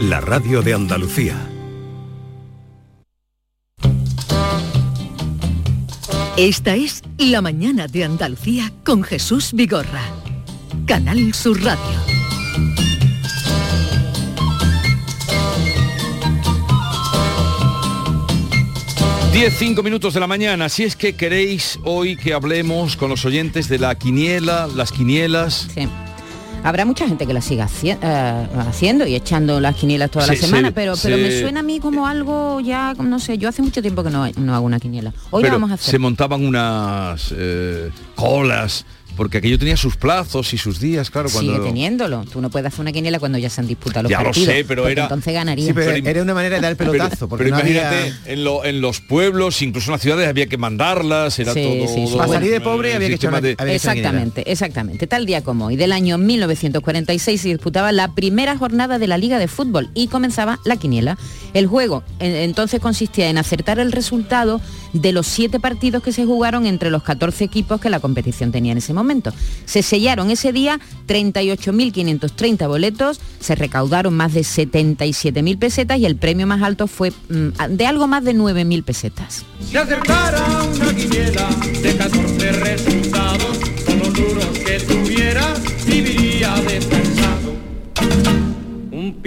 la radio de Andalucía. Esta es La mañana de Andalucía con Jesús Vigorra. Canal Sur Radio. 10, 5 minutos de la mañana. Si es que queréis hoy que hablemos con los oyentes de la quiniela, las quinielas. Sí. Habrá mucha gente que la siga haci- eh, haciendo y echando las quinielas toda la semana, pero, pero me suena a mí como algo ya, no sé, yo hace mucho tiempo que no, no hago una quiniela. Hoy la Pero vamos a hacer. se montaban unas eh, colas, porque aquello tenía sus plazos y sus días, claro. Cuando... Sigue teniéndolo. Tú no puedes hacer una quiniela cuando ya se han disputado los Ya lo partidos. sé, pero era- Entonces ganaría. Sí, pero era una manera de dar el pelotazo, Pero, porque pero no había- imagínate, en, lo- en los pueblos, incluso en las ciudades, había que mandarlas, era Sí, todo... sí, sí. Para salir de pobre había que echar de-. Exactamente, exactamente. Tal día como hoy, del año 1946, se disputaba la primera jornada de la Liga de Fútbol y comenzaba la quiniela. El juego en- entonces consistía en acertar el resultado de los siete partidos que se jugaron entre los 14 equipos que la competición tenía en ese momento. Se sellaron ese día 38.530 boletos, se recaudaron más de 77.000 pesetas y el premio más alto fue mm, de algo más de 9.000 pesetas. Acertara una de 14 resultados, con los duros que tuviera.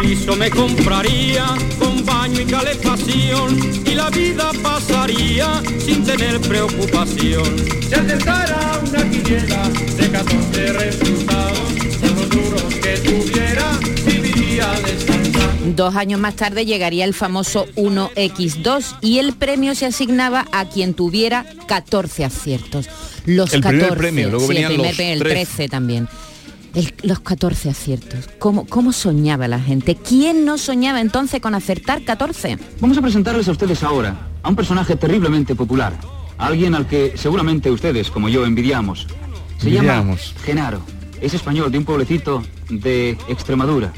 Piso me compraría con baño y calefacción y la vida pasaría sin tener preocupación. Si acertara una quiniela de 14 resultados, con los duros que tuviera, viviría descansado. Dos años más tarde llegaría el famoso 1X2 y el premio se asignaba a quien tuviera 14 aciertos. Los El 14, primer premio, luego sí, venían el, primer los premio, el 13. 13 también. El- los 14 aciertos. ¿Cómo, ¿Cómo soñaba la gente? ¿Quién no soñaba entonces con acertar 14? Vamos a presentarles a ustedes ahora a un personaje terriblemente popular, a alguien al que seguramente ustedes, como yo, envidiamos. Se Envidiamos. llama Genaro. Es español de un pueblecito de Extremadura.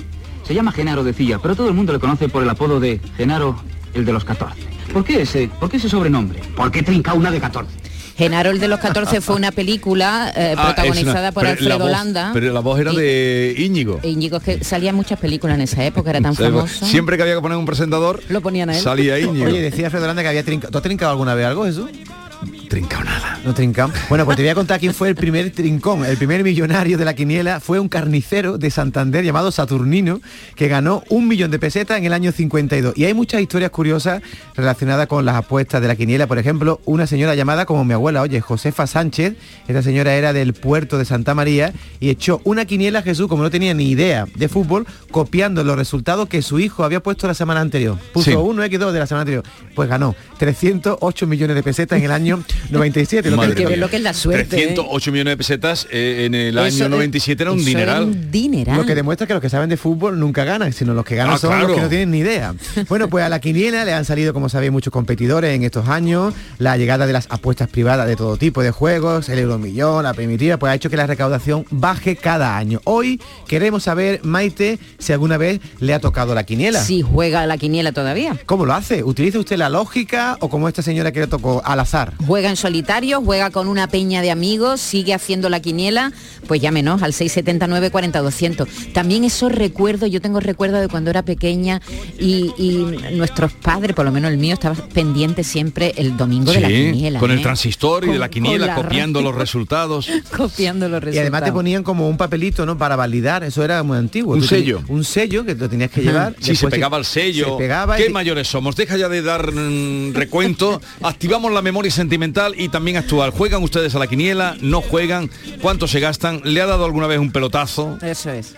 Se llama Genaro, decía, pero todo el mundo le conoce por el apodo de Genaro, el de los 14. ¿Por qué ese, por qué ese sobrenombre? ¿Por qué trinca una de 14? Genaro el de los 14 fue una película eh, Ah, protagonizada una- por Alfredo voz- Landa. Pero la voz era Y- de Íñigo. Íñigo, es que salía en muchas películas en esa época, era tan famoso. Siempre que había que poner un presentador, Lo ponían a él. salía Íñigo. Oye, decía Alfredo Landa que había trincado. ¿Tú has trincado alguna vez algo, Jesús? Trincao nada. No trincado. Bueno, pues te voy a contar quién fue el primer trincón. El primer millonario de la quiniela fue un carnicero de Santander llamado Saturnino, que ganó un millón de pesetas en el año 52. Y hay muchas historias curiosas relacionadas con las apuestas de la quiniela. Por ejemplo, una señora llamada como mi abuela, oye, Josefa Sánchez. Esta señora era del puerto de Santa María y echó una quiniela a Jesús, como no tenía ni idea de fútbol, copiando los resultados que su hijo había puesto la semana anterior. Puso Sí. uno X2 de la semana anterior. Pues ganó 308 millones de pesetas en el año 97. lo que- Hay Madre que ver mía. lo que es la suerte. ¿eh? 308 millones de pesetas eh, en el Eso año de- 97 era un dineral. un dineral. Lo que demuestra que los que saben de fútbol nunca ganan, sino los que ganan Ah, son claro. los que no tienen ni idea. Bueno, pues a la quiniela le han salido, como sabéis, muchos competidores en estos años. La llegada de las apuestas privadas de todo tipo de juegos, el euromillón, la primitiva, pues ha hecho que la recaudación baje cada año. Hoy queremos saber, Maite, si alguna vez le ha tocado la quiniela. Si juega a la quiniela todavía. ¿Cómo lo hace? ¿Utiliza usted la lógica o como esta señora que le tocó al azar? Juega en solitario, juega con una peña de amigos, sigue haciendo la quiniela, pues llámenos al 679 40 200. También esos recuerdos, yo tengo recuerdos de cuando era pequeña y, y nuestros padres, por lo menos el mío, estaba pendiente siempre el domingo de la Sí, quiniela. con el ¿eh? transistor y de la quiniela, copiando los resultados. copiando los Y resultados. además te ponían como un papelito, ¿no? Para validar, eso era muy antiguo. Un Tú tenías- sello. Un sello que lo tenías que llevar. Si se pegaba el sello. Se pegaba y ¿Qué te- mayores somos? Deja ya de dar mm, recuento. Activamos la memoria sentimental y también actual. ¿Juegan ustedes a la quiniela? ¿No juegan? ¿Cuánto se gastan? ¿Le ha dado alguna vez un pelotazo? Eso es.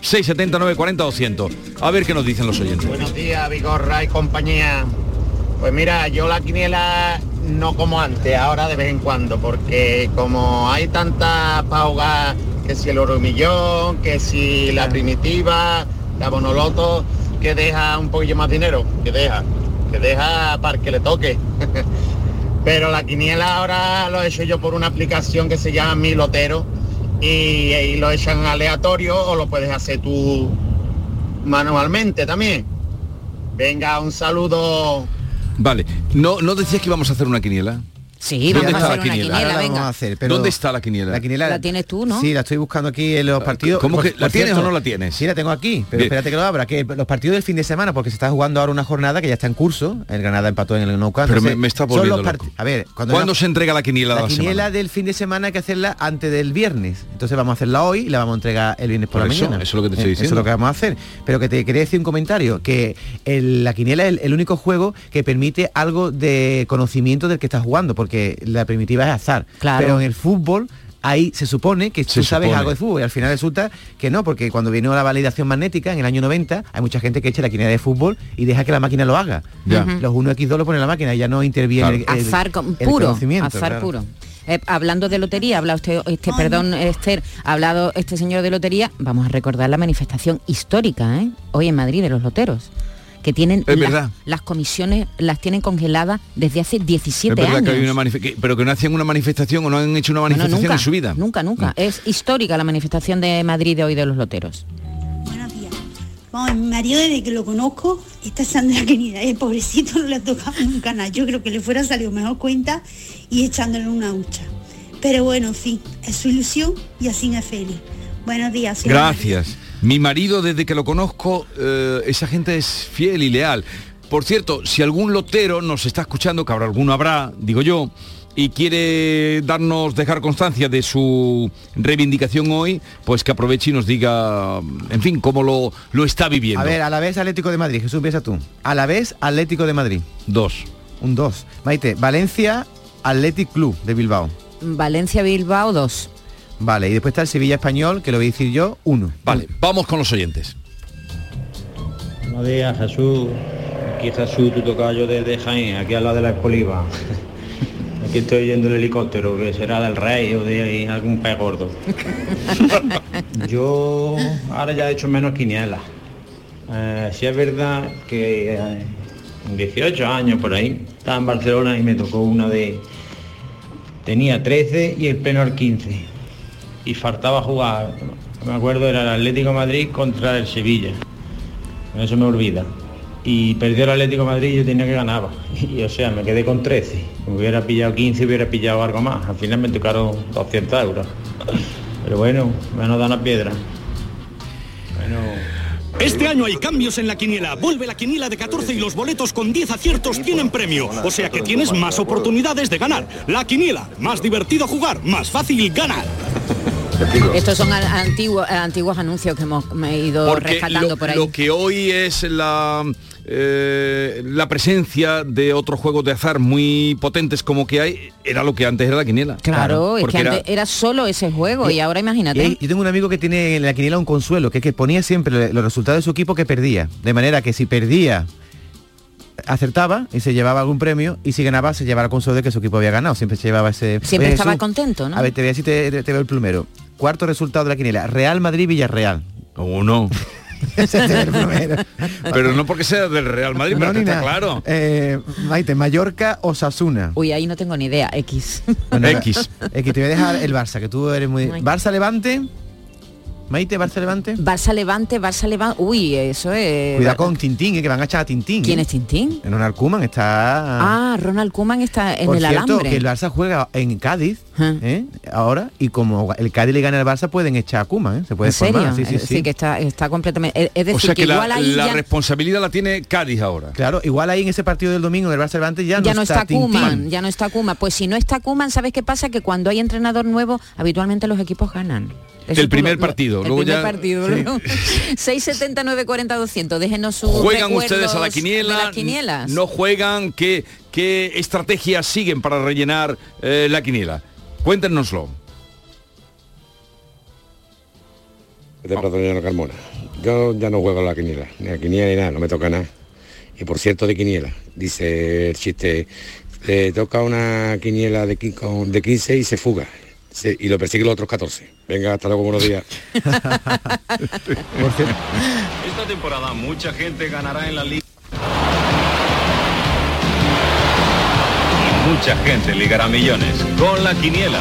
679 40 200. A ver qué nos dicen los oyentes. Buenos días, Vigorra y compañía. Pues mira, yo la quiniela no como antes, ahora de vez en cuando, porque como hay tanta pauga, que si el oro millón, que si la primitiva, la bonoloto, que deja un poquillo más dinero, que deja, que deja para que le toque. Pero la quiniela ahora lo he hecho yo por una aplicación que se llama Mi Lotero y, y lo echan aleatorio o lo puedes hacer tú manualmente también. Venga, un saludo. Vale. ¿No, ¿No decías que íbamos a hacer una quiniela? Sí, ¿Dónde vamos a está la una quiniela? quiniela, Ahora la venga. vamos a hacer, pero ¿Dónde está la quiniela? La quiniela La tienes tú, ¿no? Sí, la estoy buscando aquí en los partidos. ¿Cómo que- la tienes cierto, o no la tienes? Sí, la tengo aquí, pero Bien. espérate que lo abra, que los partidos del fin de semana, porque se está jugando ahora una jornada que ya está en curso, el Granada empató en el Nou Camp, Pero me, entonces, me está son volviendo los loco. A ver, cuando ¿Cuándo se entrega la quiniela de la la quiniela semana? del fin de semana hay que hacerla antes del viernes. Entonces vamos a hacerla hoy y la vamos a entregar el viernes por, Por la eso, mañana. eso es lo que te estoy Eh, Eso es diciendo. lo que vamos a hacer. Pero que te quería decir un comentario, que el- la quiniela es el, el único juego que permite algo de conocimiento del que estás jugando, porque la primitiva es azar. Claro. Pero en el fútbol ahí se supone que Se tú sabes supone. algo de fútbol y al final resulta que no, porque cuando vino la validación magnética en el año 90 hay mucha gente que echa la quiniela de fútbol y deja que la máquina lo haga. Ya. Los 1x2 lo pone la máquina y ya no interviene Claro. el, el- azar con- el puro, conocimiento, azar claro. puro. Eh, hablando de lotería, habla usted, este, perdón, Esther, ha hablado este señor de lotería, vamos a recordar la manifestación histórica, ¿eh? hoy en Madrid de los loteros, que tienen Es las, verdad. las comisiones, las tienen congeladas desde hace Es 17 verdad años. que hay una manife- que- pero que no hacían una manifestación o no han hecho una Bueno, manifestación nunca, en su vida. Nunca, nunca. Es histórica la manifestación de Madrid de hoy de los loteros. Buenos días. Vamos, mi marido desde que lo conozco está echando la querida. El pobrecito no le ha tocado nunca nada. Yo creo que le fuera salido mejor cuenta y echándole una hucha. Pero bueno, en fin, es su ilusión y así es feliz. Buenos días. Gracias. Mi marido, desde que lo conozco, eh, esa gente es fiel y leal. Por cierto, si algún lotero nos está escuchando, que habrá alguno habrá, digo yo, y quiere darnos, dejar constancia de su reivindicación hoy, pues que aproveche y nos diga, en fin, cómo lo, lo está viviendo. A ver, a la vez Atlético de Madrid, Jesús, empieza tú. A la vez Atlético de Madrid, Dos. un 2. Maite, Valencia Athletic Club de Bilbao. Valencia Bilbao 2. Vale, y después está el Sevilla Español, que lo voy a decir yo, 1. Vale, vamos con los oyentes. Buenos días, Jesús. Aquí Jesús, tu tocayo desde Jaén, aquí al lado de la Espoliva. Aquí estoy yendo el helicóptero, que será del rey o de algún pez gordo. Yo ahora ya he hecho menos quiniela. Eh, sí es verdad que eh, en 18 años por ahí, estaba en Barcelona y me tocó una de... Tenía 13 y el pleno al 15. Y faltaba jugar, me acuerdo, era el Atlético Madrid contra el Sevilla. No se me olvida. Y perdió el Atlético Madrid y yo tenía que ganaba. Y o sea, me quedé con 13. Si me hubiera pillado 15 hubiera pillado algo más. Al final me tocaron 200 euros. Pero bueno, menos da una piedra. Bueno. Este año hay cambios en la quiniela. Vuelve la quiniela de 14 y los boletos con 10 aciertos tienen premio. O sea que tienes más oportunidades de ganar. La quiniela, más divertido jugar, más fácil ganar. Estos son antiguos, antiguos anuncios que hemos me he ido Porque rescatando lo, por ahí. lo que hoy es la, eh, la presencia de otros juegos de azar muy potentes como que hay, era lo que antes era la quiniela. Claro, es que era- antes era solo ese juego y ahora imagínate. hay- yo tengo un amigo que tiene en la quiniela un consuelo, que es que ponía siempre los resultados de su equipo que perdía. De manera que si perdía, acertaba y se llevaba algún premio, y si ganaba, se llevaba el consuelo de que su equipo había ganado. Siempre se llevaba ese... Siempre estaba Jesús, contento, ¿no? A ver, te voy a decir, te, te veo el plumero. Cuarto resultado de la quiniela, Real Madrid-Villarreal. Uno. Ese es el plumero. Pero no porque sea del Real Madrid, No, pero que ni está nada. claro. Eh, Maite, Mallorca, Osasuna. Uy, ahí no tengo ni idea. X. Bueno, X. X, te voy a dejar el Barça, que tú eres muy... Barça Levante. Maite, Barça Levante. Barça Levante, Barça Levante. Uy, eso es. Cuidado con Tintín, eh, que van a echar a Tintín. ¿Quién eh. es Tintín? Ronald Koeman está... Ah, Ronald Koeman está en Por el cierto, alambre. que el Barça juega en Cádiz Ah. ¿eh? ahora y como el Cádiz le gana al Barça pueden echar a Koeman, ¿eh? se puede ¿En serio? formar. Sí, sí, Eh, sí. que está, está completamente. Es- decir, O sea que, la, igual ahí la ya, responsabilidad la tiene Cádiz ahora. Claro, igual ahí en ese partido del domingo del Barça Levante ya, ya no está Tintín. Kuman, ya no está Kuman. Pues si no está Kuman, ¿sabes qué pasa? Que cuando hay entrenador nuevo, habitualmente los equipos ganan. Eso El primer lo- partido, El luego primer ya- partido. sí. luego. 679 40 200. Déjenos sus ¿Juegan ustedes a la de quiniela? las quinielas. ¿No juegan? ¿Qué, qué estrategias siguen para rellenar eh, la quiniela? Cuéntenoslo. de Platoniano Carmona. Yo ya no juego a la quiniela, ni a quiniela ni nada, no me toca nada. Y por cierto de quiniela, dice el chiste, le toca una quiniela de, qui- con- de 15 y se fuga. Se- y lo persigue los otros 14. Venga, hasta luego, buenos días. Por cierto, Esta temporada mucha gente ganará en la liga. Y mucha gente ligará millones con la quiniela.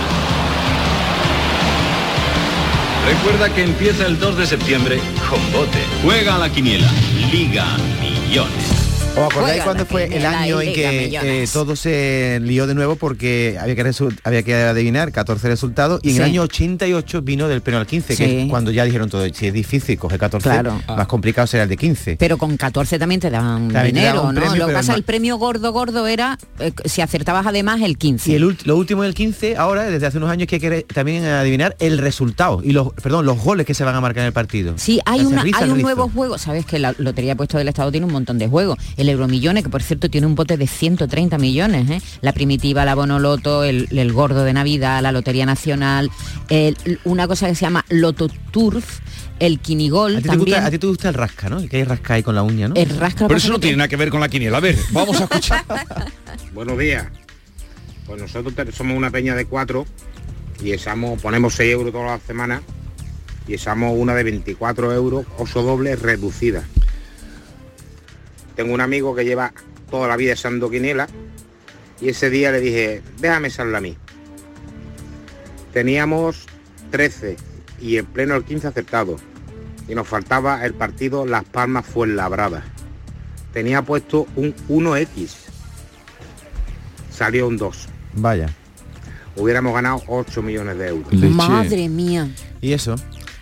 Recuerda que empieza el 2 de septiembre con bote. Juega a la quiniela. Liga millones. ¿Os acordáis cuando fue el año en que eh, todo se lió de nuevo porque había que, había que adivinar 14 resultados y en Sí. el año 88 vino del pleno al 15, que es cuando ya dijeron todo, si es difícil coger 14, Claro. más complicado será el de 15. Pero con 14 también te daban También te dinero, daban ¿no? Lo que pasa, el premio gordo gordo era eh, si acertabas además el 15. Y el lo último del 15, ahora, desde hace unos años, que hay que también adivinar el resultado y los, perdón, los goles que se van a marcar en el partido. Sí, hay, una, hay un nuevo juego, sabes que la Lotería Puesto del Estado tiene un montón de juegos. El Euromillones, que por cierto tiene un bote de 130 millones, ¿eh? La primitiva, la Bonoloto, el, el gordo de Navidad, la Lotería Nacional, el- una cosa que se llama Loto Turf, el Quinigol ¿A ti, te también. gusta, a ti te gusta el rasca, ¿no? Que hay rasca ahí con la uña, ¿no? El rasca Pero eso no tiene nada que ver con la quiniela. A ver, vamos a escuchar. Buenos días. Pues nosotros somos una peña de cuatro y echamos, ponemos 6 euros todas las semanas y echamos una de 24 euros, oso doble reducida. Tengo un amigo que lleva toda la vida echando quiniela y ese día le dije, déjame echarla a mí. Teníamos 13 y en pleno el 15 acertado y nos faltaba el partido Las Palmas Fuenlabrada. Tenía puesto un 1X salió un 2. Vaya. Hubiéramos ganado 8 millones de euros. Madre mía. ¿Y eso?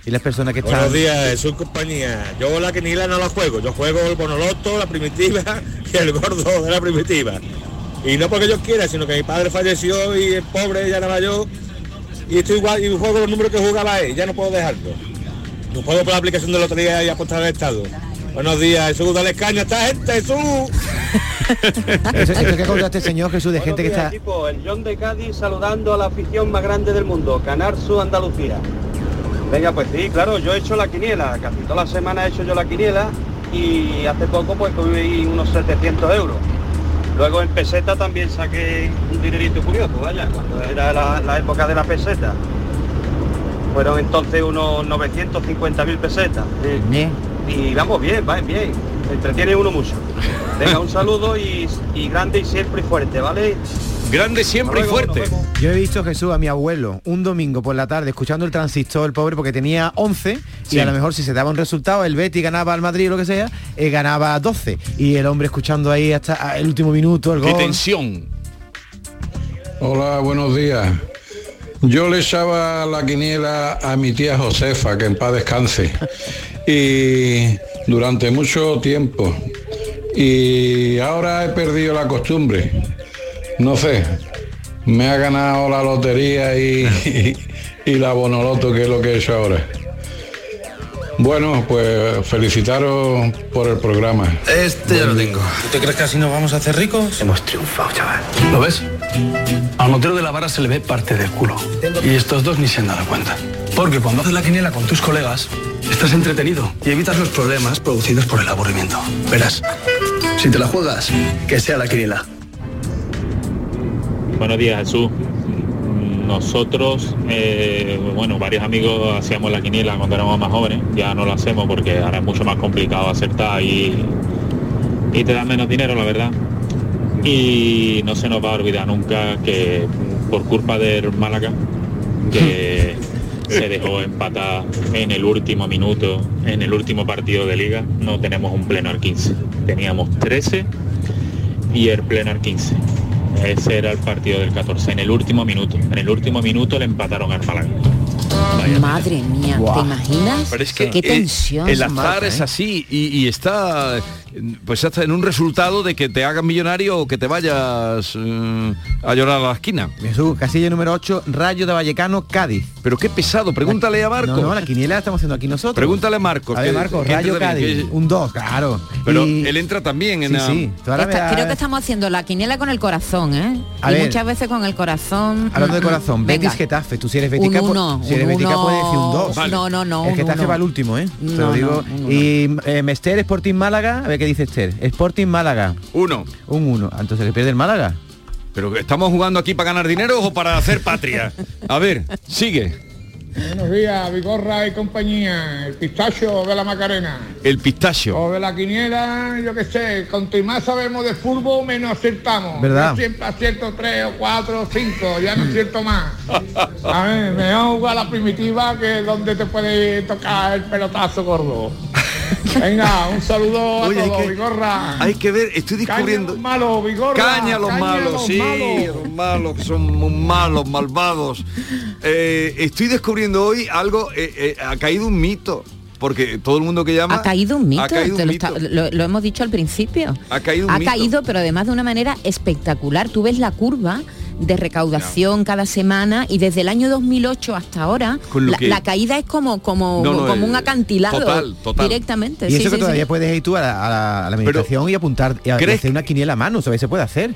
¿Y las personas que están...? Buenos días, Jesús compañía. Yo la quiniela no la juego, yo juego el bonoloto, la primitiva y el gordo de la primitiva. Y no porque yo quiera, sino que mi padre falleció y es pobre, ya nada yo. Y estoy igual y juego los números que jugaba él, ya no puedo dejarlo. No puedo por la aplicación de lotería y apostar al Estado. Buenos días, Jesús, dale caña a esta gente, Jesús. Eso, eso que contaste, señor Jesús, de gente que está... equipo. el John de Cádiz saludando a la afición más grande del mundo, Canar Su Andalucía. Venga, pues sí, claro, yo he hecho la quiniela, casi toda la semana he hecho yo la quiniela y hace poco pues tuve unos 700 euros. Luego en peseta también saqué un dinerito curioso, vaya, cuando era la, la época de la peseta. Fueron entonces unos 950 mil pesetas. sí. Y vamos bien, va bien, entretiene uno mucho. Venga, un saludo y, y grande y siempre y fuerte, ¿vale? Grande siempre y fuerte. Yo he visto Jesús a mi abuelo un domingo por la tarde escuchando el transistor, el pobre, porque tenía 11 Sí. y a lo mejor si se daba un resultado, el Betty ganaba al Madrid o lo que sea, eh, ganaba 12. Y el hombre escuchando ahí hasta el último minuto, el Qué gol. tensión. Hola, buenos días. Yo le echaba la quiniela a mi tía Josefa, que en paz descanse. Y durante mucho tiempo. Y ahora he perdido la costumbre. No sé. Me ha ganado la lotería y, y, la bonoloto, que es lo que he hecho ahora. Bueno, pues felicitaros por el programa. Este ya lo tengo. ¿Tú te crees que así nos vamos a hacer ricos? Hemos triunfado, chaval. ¿Lo ves? Al motero de la vara se le ve parte del culo. Y estos dos ni se han dado cuenta. Porque cuando haces la quiniela con tus colegas, estás entretenido y evitas los problemas producidos por el aburrimiento. Verás, si te la juegas, que sea la quiniela. Buenos días, Jesús. Nosotros, eh, bueno, varios amigos hacíamos la quiniela cuando éramos más jóvenes. Ya no lo hacemos porque ahora es mucho más complicado acertar y, y te dan menos dinero, la verdad. Y no se nos va a olvidar nunca que por culpa del Málaga, que se dejó empatar en el último minuto, en el último partido de liga, no tenemos un pleno al 15. Teníamos 13 y el pleno al 15. Ese era el partido del 14, en el último minuto. En el último minuto le empataron al Málaga. Madre mía, ¿te imaginas? Pero es que Qué eh, tensión. el se azar marca, es así y, y está pues hasta en un resultado de que te hagas millonario o que te vayas eh, a llorar a la esquina. Jesús, casilla número 8, Rayo de Vallecano, Cádiz. Pero qué pesado, pregúntale a Marcos. No, no, la quiniela la estamos haciendo aquí nosotros. Pregúntale a Marcos. A ver, Marcos, Rayo Cádiz, que- un 2, claro. Pero Y- él entra también en Sí, la- sí. Esta- creo que estamos haciendo la quiniela con el corazón, ¿eh? A y ver. muchas veces con el corazón. Hablando de mm, corazón, venga. Betis Getafe, tú si eres Un pu- uno, si eres un Betica uno. puedes decir un 2. Vale. No, no, no, El Getafe uno. va al último, ¿eh? Te No, lo no, digo. uno. y eh, Mester Sporting Málaga, a ver qué dice Esther. Sporting Málaga. Uno. Un 1. Entonces le pierde el Málaga. Pero estamos jugando aquí para ganar dinero o para hacer patria. A ver, sigue. Buenos días, Vigorra y compañía, el pistacho de la Macarena. El pistacho. O de la quiniela, yo qué sé, cuanto más sabemos de fútbol, menos acertamos. ¿Verdad? Yo siempre acierto tres o cuatro o cinco, ya no acierto más. A ver, mejor jugar a la primitiva que es donde te puede tocar el pelotazo gordo. Venga, un saludo a Oye, hay todos, que- Vigorra. Hay que ver, estoy descubriendo... Caña a los malos, Vigorra. Caña a los Caña malos, los sí, malos. los malos, que son muy malos, malvados. Eh, estoy descubriendo hoy algo, eh, eh, ha caído un mito, porque todo el mundo que llama... Ha caído un mito, Ha caído te un lo, mito. está- lo- lo hemos dicho al principio. Ha caído un ha mito. caído, pero además de una manera espectacular. Tú ves la curva de recaudación cada semana y desde el año 2008 hasta ahora la, que- la caída es como como, No, no, como un eh, acantilado total, total. directamente. Y Sí, eso que sí, todavía sí. puedes ir tú a la, a la- a la meditación y apuntar y ¿crees hacer una quiniela a mano, ¿sabes? Se puede hacer.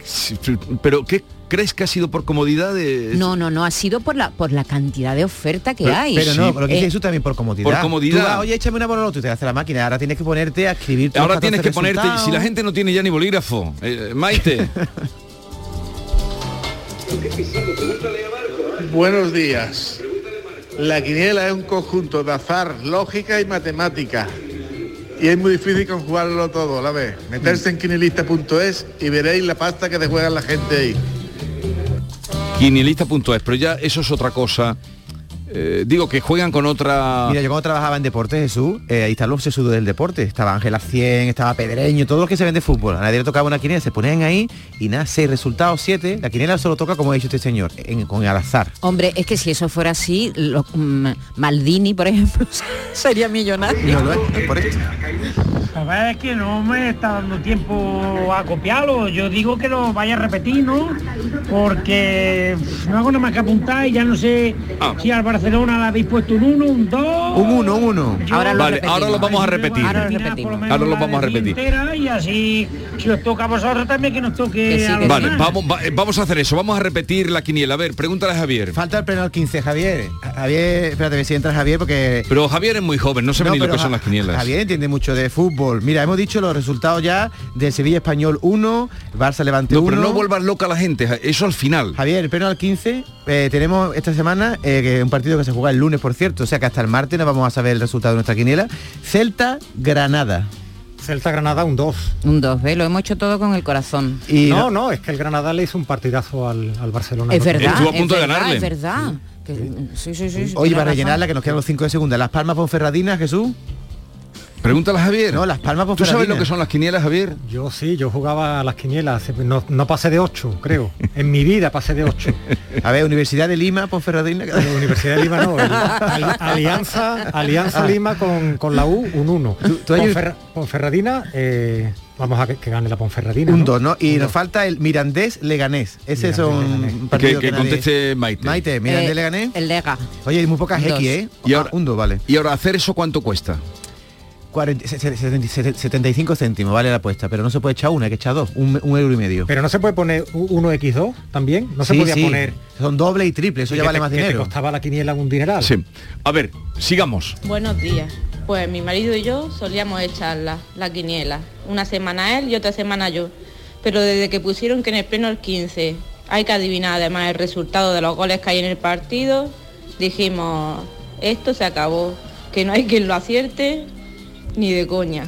Pero ¿qué crees que ha sido por comodidad de... No, no, no, ha sido por la por la cantidad de oferta que hay. Pero no, lo que Eh, dice Jesús también por comodidad. Por comodidad. Tú vas, Oye, échame una bonoloto y te hace la máquina. Ahora tienes que ponerte a escribir. Ahora 14 tienes que ponerte, si la gente no tiene ya ni bolígrafo, eh, Maite. Buenos días. La quiniela es un conjunto de azar, lógica y matemática. Y es muy difícil conjugarlo todo la vez. Meterse en quinielista.es y veréis la pasta que te juega la gente ahí. Quinielista.es, pero ya eso es otra cosa. Eh, digo que juegan con otra... Mira, yo cuando trabajaba en deporte, Jesús, eh, ahí están los sesudos del deporte. Estaba Ángela 100, estaba Pedreño, todos los que se ven de fútbol. A nadie le tocaba una quiniela, se ponían ahí y nada, seis resultados, siete. La quiniela solo toca, como ha dicho este señor, en- con el azar. Hombre, es que si eso fuera así, lo- mm, Maldini, por ejemplo, sería millonario. No lo es, por esto. La verdad es que no me está dando tiempo a copiarlo. Yo digo que lo vaya a repetir, ¿no? Porque no hago nada más que apuntar y ya no sé si al Barcelona le habéis puesto un 1, un 2. Un uno, un uno. vale, ahora lo vamos a repetir. Ahora lo repetimos. Ahora lo vamos a repetir. Y así, si os toca a vosotros también, que nos toque a los Vale, vamos, va- eh, vamos a hacer eso, vamos a repetir la quiniela. A ver, pregúntale a Javier. Falta el pleno al 15, Javier. Javier, espérate, si entra Javier porque... Pero Javier es muy joven, no sabe No, ni lo que son las quinielas. Javier entiende mucho de fútbol. Mira, hemos dicho los resultados ya del Sevilla Español 1, Barça Levante No, 1. pero no vuelvas loca a la gente, eso al final. Javier, el pleno al 15, eh, tenemos esta semana eh, que un partido que se juega el lunes, por cierto, o sea que hasta el martes no vamos a saber el resultado de nuestra quiniela. Celta, Granada. Celta Granada un 2. Un 2, ¿ves? Lo hemos hecho todo con el corazón. no, no, es que el Granada le hizo un partidazo al, al Barcelona. Es el otro día. verdad, es verdad, es verdad. Que- sí, sí, sí, sí, Oye, para rellenarla, que nos quedan los 5 de segunda. Las Palmas Ponferradina, Jesús. Pregúntale a Javier. No, Las Palmas ¿Tú sabes lo que son las quinielas, Javier? Yo sí, yo jugaba a las quinielas, no, no pasé de 8, creo. En mi vida pasé de 8. A ver, Universidad de Lima, Ponferradina. Universidad de Lima no, el- al- Alianza, Alianza Ah. Lima con, con la U, un 1. tú hay- Ponferra- Ponferradina, eh, vamos a que, que gane la Ponferradina. Un ¿no? 2, ¿no? Y Un nos dos. falta el Mirandés Leganés. Ese son un partido Que, conteste Maite. Maite, Mirandés Eh, Leganés. El Lega. Oye, hay muy pocas. X, ¿eh? Y ahora, un 2, vale. y ahora hacer eso cuánto cuesta. 40, se- se- se- 75 céntimos, vale la apuesta, pero no se puede echar una, hay que echar dos, un, un euro y medio. Pero no se puede poner 1x2 también, no se Sí, podía sí, poner. Son doble y triple, eso y ya vale te- más que te dinero. costaba la quiniela un dineral. Sí. A ver, sigamos. Buenos días. Pues mi marido y yo solíamos echarla, la quiniela. Una semana él y otra semana yo. Pero desde que pusieron que en el pleno el 15 hay que adivinar además el resultado de los goles que hay en el partido, dijimos, esto se acabó, que no hay quien lo acierte ni de coña.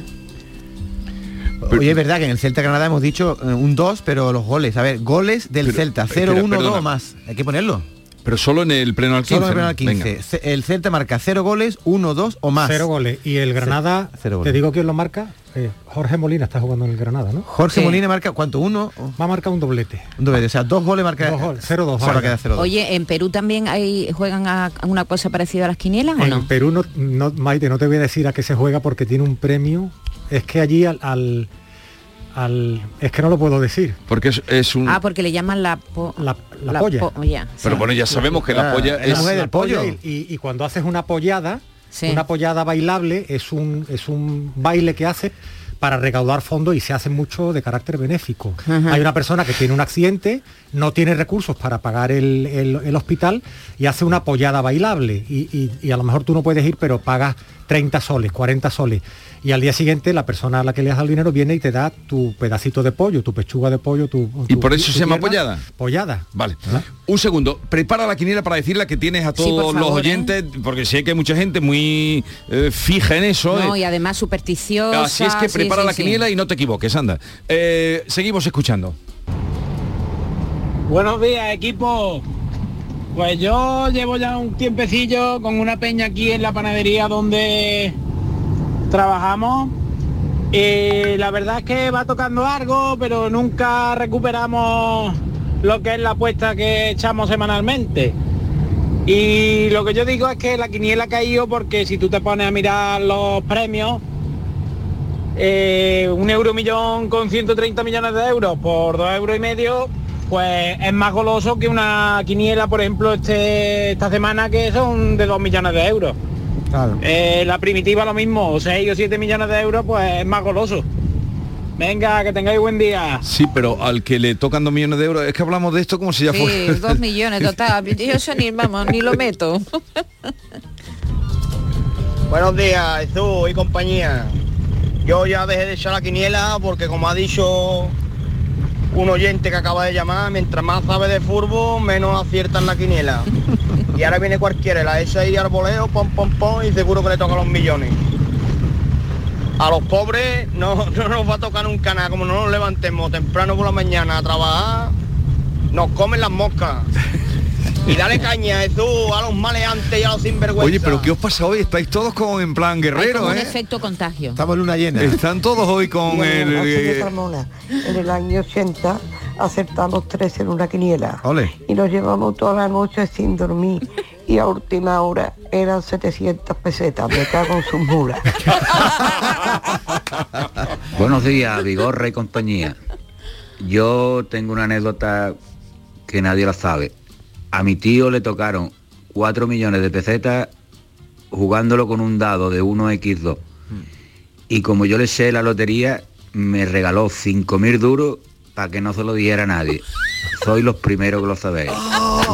Oye, es verdad que en el Celta Granada hemos dicho eh, un 2, pero los goles, a ver, goles del Pero, Celta, espera, 0, 1, perdona. 2 más. Hay que ponerlo. Pero solo en el pleno al 15. Solo en el pleno al ¿no? 15. Venga. El Celta marca 0 goles, 1, 2 o más. Cero goles. Y el Granada, cero te goles. digo quién lo marca, eh, Jorge Molina está jugando en el Granada, ¿no? Jorge Molina marca, ¿cuánto? ¿Uno? Va a marcar un doblete. Un doblete, o sea, dos goles marca. Dos goles, 0-2 Solo vale. queda 0 Oye, ¿en Perú también hay juegan a, a una cosa parecida a las quinielas o En no? Perú no, no, Maite, no te voy a decir a qué se juega porque tiene un premio. Es que allí al, al, al- es que no lo puedo decir. Porque es, es un... Ah, porque le llaman la, po- la, la polla. po- Pero sí. bueno, ya sabemos que la polla es... La polla Y, y- y cuando haces una pollada, Sí. una pollada bailable es un, es un baile que haces para recaudar fondos y se hace mucho de carácter benéfico. Ajá. Hay una persona que tiene un accidente, no tiene recursos para pagar el, el- el hospital y hace una pollada bailable. Y, y- y a lo mejor tú no puedes ir, pero pagas 30 soles, 40 soles. Y al día siguiente la persona a la que le das el dinero viene y te da tu pedacito de pollo, tu pechuga de pollo, tu... ¿Y tu- por eso tu se llama pollada? Pollada. Vale. Un segundo, prepara la quiniela para decirla que tienes a Sí, todos los ¿eh? oyentes, porque sé que hay mucha gente muy eh, fija en eso. No, eh. y además supersticiosa. Así es que prepara sí, la sí. quiniela y no te equivoques, anda. Eh, seguimos escuchando. Buenos días, equipo. Pues yo llevo ya un tiempecillo con una peña aquí en la panadería donde trabajamos y la verdad es que va tocando algo, pero nunca recuperamos lo que es la apuesta que echamos semanalmente. Y lo que yo digo es que la quiniela ha caído porque si tú te pones a mirar los premios, eh, un euro millón con 130 millones de euros por dos euros y medio, pues es más goloso que una quiniela, por ejemplo, este, esta semana que son de 2 millones de euros. Eh, la primitiva lo mismo, 6 o 7 millones de euros, pues es más goloso. Venga, que tengáis buen día. Sí, pero al que le tocan dos millones de euros, es que hablamos de esto como si ya Sí, fuera... dos millones, total. Yo eso ni, vamos, ni lo meto. Buenos días, Jesús y compañía. Yo ya dejé de echar la quiniela porque como ha dicho un oyente que acaba de llamar, mientras más sabe de fútbol, menos acierta en la quiniela. Y ahora viene cualquiera, la echa ahí al voleo, pom pom pom, y seguro que le toca los millones. A los pobres no, no nos va a tocar nunca nada, como no nos levantemos temprano por la mañana a trabajar, nos comen las moscas. Y dale caña, Jesús, a los maleantes y a los sinvergüenza. Oye, pero ¿qué os pasa hoy? Estáis todos como en plan guerrero, como un ¿eh? efecto contagio. Estamos en luna llena. Están todos hoy con Bien, el... De eh, Carmona. En el año 80 acertamos tres en una quiniela. Ole. Y nos llevamos toda la noche sin dormir. Y a última hora eran 700 pesetas. Me cago en sus mulas. Buenos días, Vigorra y compañía. Yo tengo una anécdota que nadie la sabe. A mi tío le tocaron 4 millones de pesetas jugándolo con un dado de 1x2. Y como yo le sé la lotería, me regaló 5.000 duros para que no se lo dijera a nadie. Soy los primeros que lo sabéis.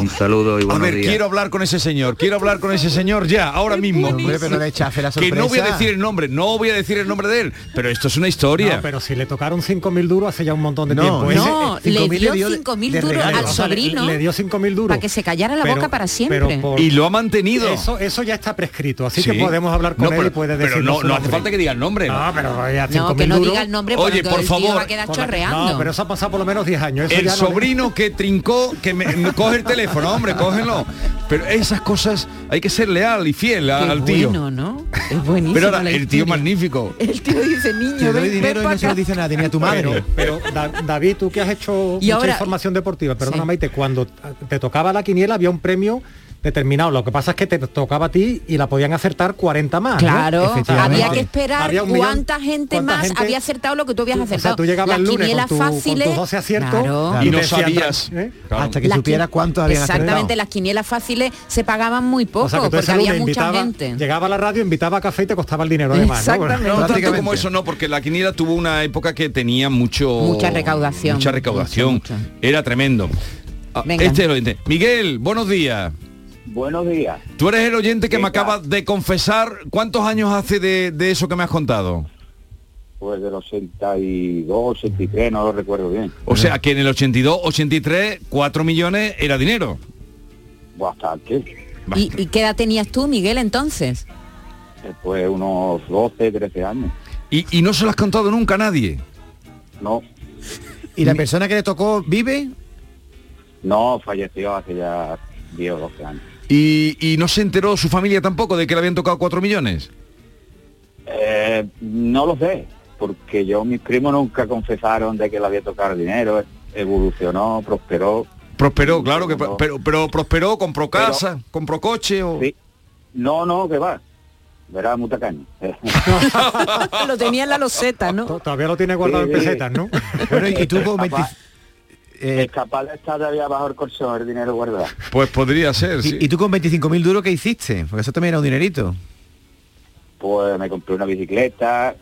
Un saludo y A buenos ver, días. quiero hablar con ese señor, quiero hablar con ese señor ya, ahora mismo. Hombre, pero no le chafe la Que no voy a sorpresa. decir el nombre, no voy a decir el nombre de él, pero esto es una historia. No, pero si le tocaron 5.000 duros hace ya un montón de No, tiempo. no, Ese- le 5.000 dio de- 5.000 de duros regalo. al O sea, le- sobrino Le, dio 5.000 duros. para que se callara la Pero- boca para siempre. pero por- Y lo ha mantenido. Eso, eso ya está prescrito, así Sí. que podemos hablar con No, él pero- y puede pero decir no- no hace falta que diga el nombre. No, pero ya No, 5.000 que no duros. diga el nombre porque Oye, por el tío favor. va a quedar chorreando. No, pero eso ha pasado por lo menos 10 años. Eso el ya no le- sobrino que trincó, que me, me coge el teléfono, hombre, cógelo. Pero esas cosas hay que ser leal y fiel a- Qué al tío. bueno, ¿no? Es buenísimo. Pero ahora, la el tío magnífico. El tío dice, niño, Te doy ven, dinero ven y no se lo acá". dice nadie, ni a tu madre. Pero, pero, Da- David, tú que has hecho Y mucha ahora- información deportiva, perdona Sí. Maite, cuando te tocaba la quiniela había un premio determinado. Lo que pasa es que te tocaba a ti y la podían acertar 40 más. Claro, había que esperar Había un millón- cuánta gente cuánta más gente- había acertado lo que tú habías O sea, acertado. tú llegabas Las el lunes quinielas con, tu- con fáciles. tus 12 aciertos Claro. Y no sabías. ¿eh? Hasta que Las supiera qui- cuántos habían Exactamente, acertado. las quinielas fáciles se pagaban muy poco O sea, que porque había mucha invitaba- gente. Llegaba a la radio, invitaba a café y te costaba el dinero además. ¿no? Exactamente. No tanto como eso, no, porque la quiniela tuvo una época que tenía mucho... Mucha recaudación. Mucha recaudación. Mucho, mucho. Era tremendo. Ah, Venga. Este es el oyente. Miguel, buenos días. Buenos días. Tú eres el oyente que me acaba de confesar. ¿Cuántos años hace de, de eso que me has contado? Pues del 82, 83, no lo recuerdo bien. O sea, que en el 82, 83, 4 millones era dinero. Bastante. ¿Y, y qué edad tenías tú, Miguel, entonces? Después unos 12, 13 años. Y, y no se lo has contado nunca a nadie. No, ¿Y la persona que le tocó vive? no, falleció hace ya 10 o 12 años. Y, y no se enteró su familia tampoco de que le habían tocado 4 millones. Eh, no lo sé, porque yo, mis primos nunca confesaron de que le había tocado el dinero, evolucionó, prosperó. Prosperó, claro que pero, pero prosperó, compró Pero- casa, compró coche o. Sí. No, no, que va. Verá, muy tacaño. lo tenía en la loseta, ¿no? Todavía lo tiene guardado Sí, en pesetas, ¿no? Bueno, y tú con 20... Eh, es capaz de estar todavía bajo el colchón, el dinero guardado. Pues podría ser, sí. y, y tú con 25.000 duros qué hiciste? Porque eso también era un dinerito. Pues me compré una bicicleta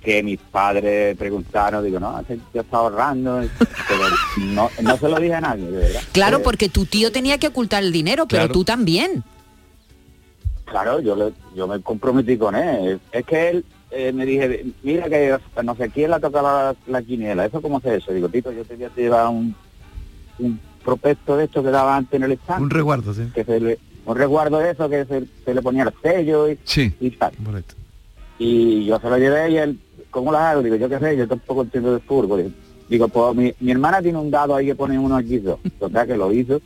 que mis padres preguntaron, digo, no, yo estaba ahorrando, pero no, no se lo dije a nadie, de verdad. Claro, Eh, porque tu tío tenía que ocultar el dinero, pero Claro. tú también. Claro, yo, le- yo me comprometí con él. Es que él eh, me dije, mira que no sé quién la tocaba la, la quiniela, ¿eso cómo se eso? Digo, Tito, yo te voy a llevar un, un prospecto de esto que daba antes en el stand. Un resguardo, sí. que se le, un resguardo de eso que se, se le ponía el sello y, Sí. y tal. Correcto. Y yo se lo llevé y él, ¿cómo las hago? Digo, yo qué sé, yo tampoco entiendo de fútbol. Digo, pues mi, mi hermana tiene un dado ahí que pone uno aquí dos. Total que lo hizo.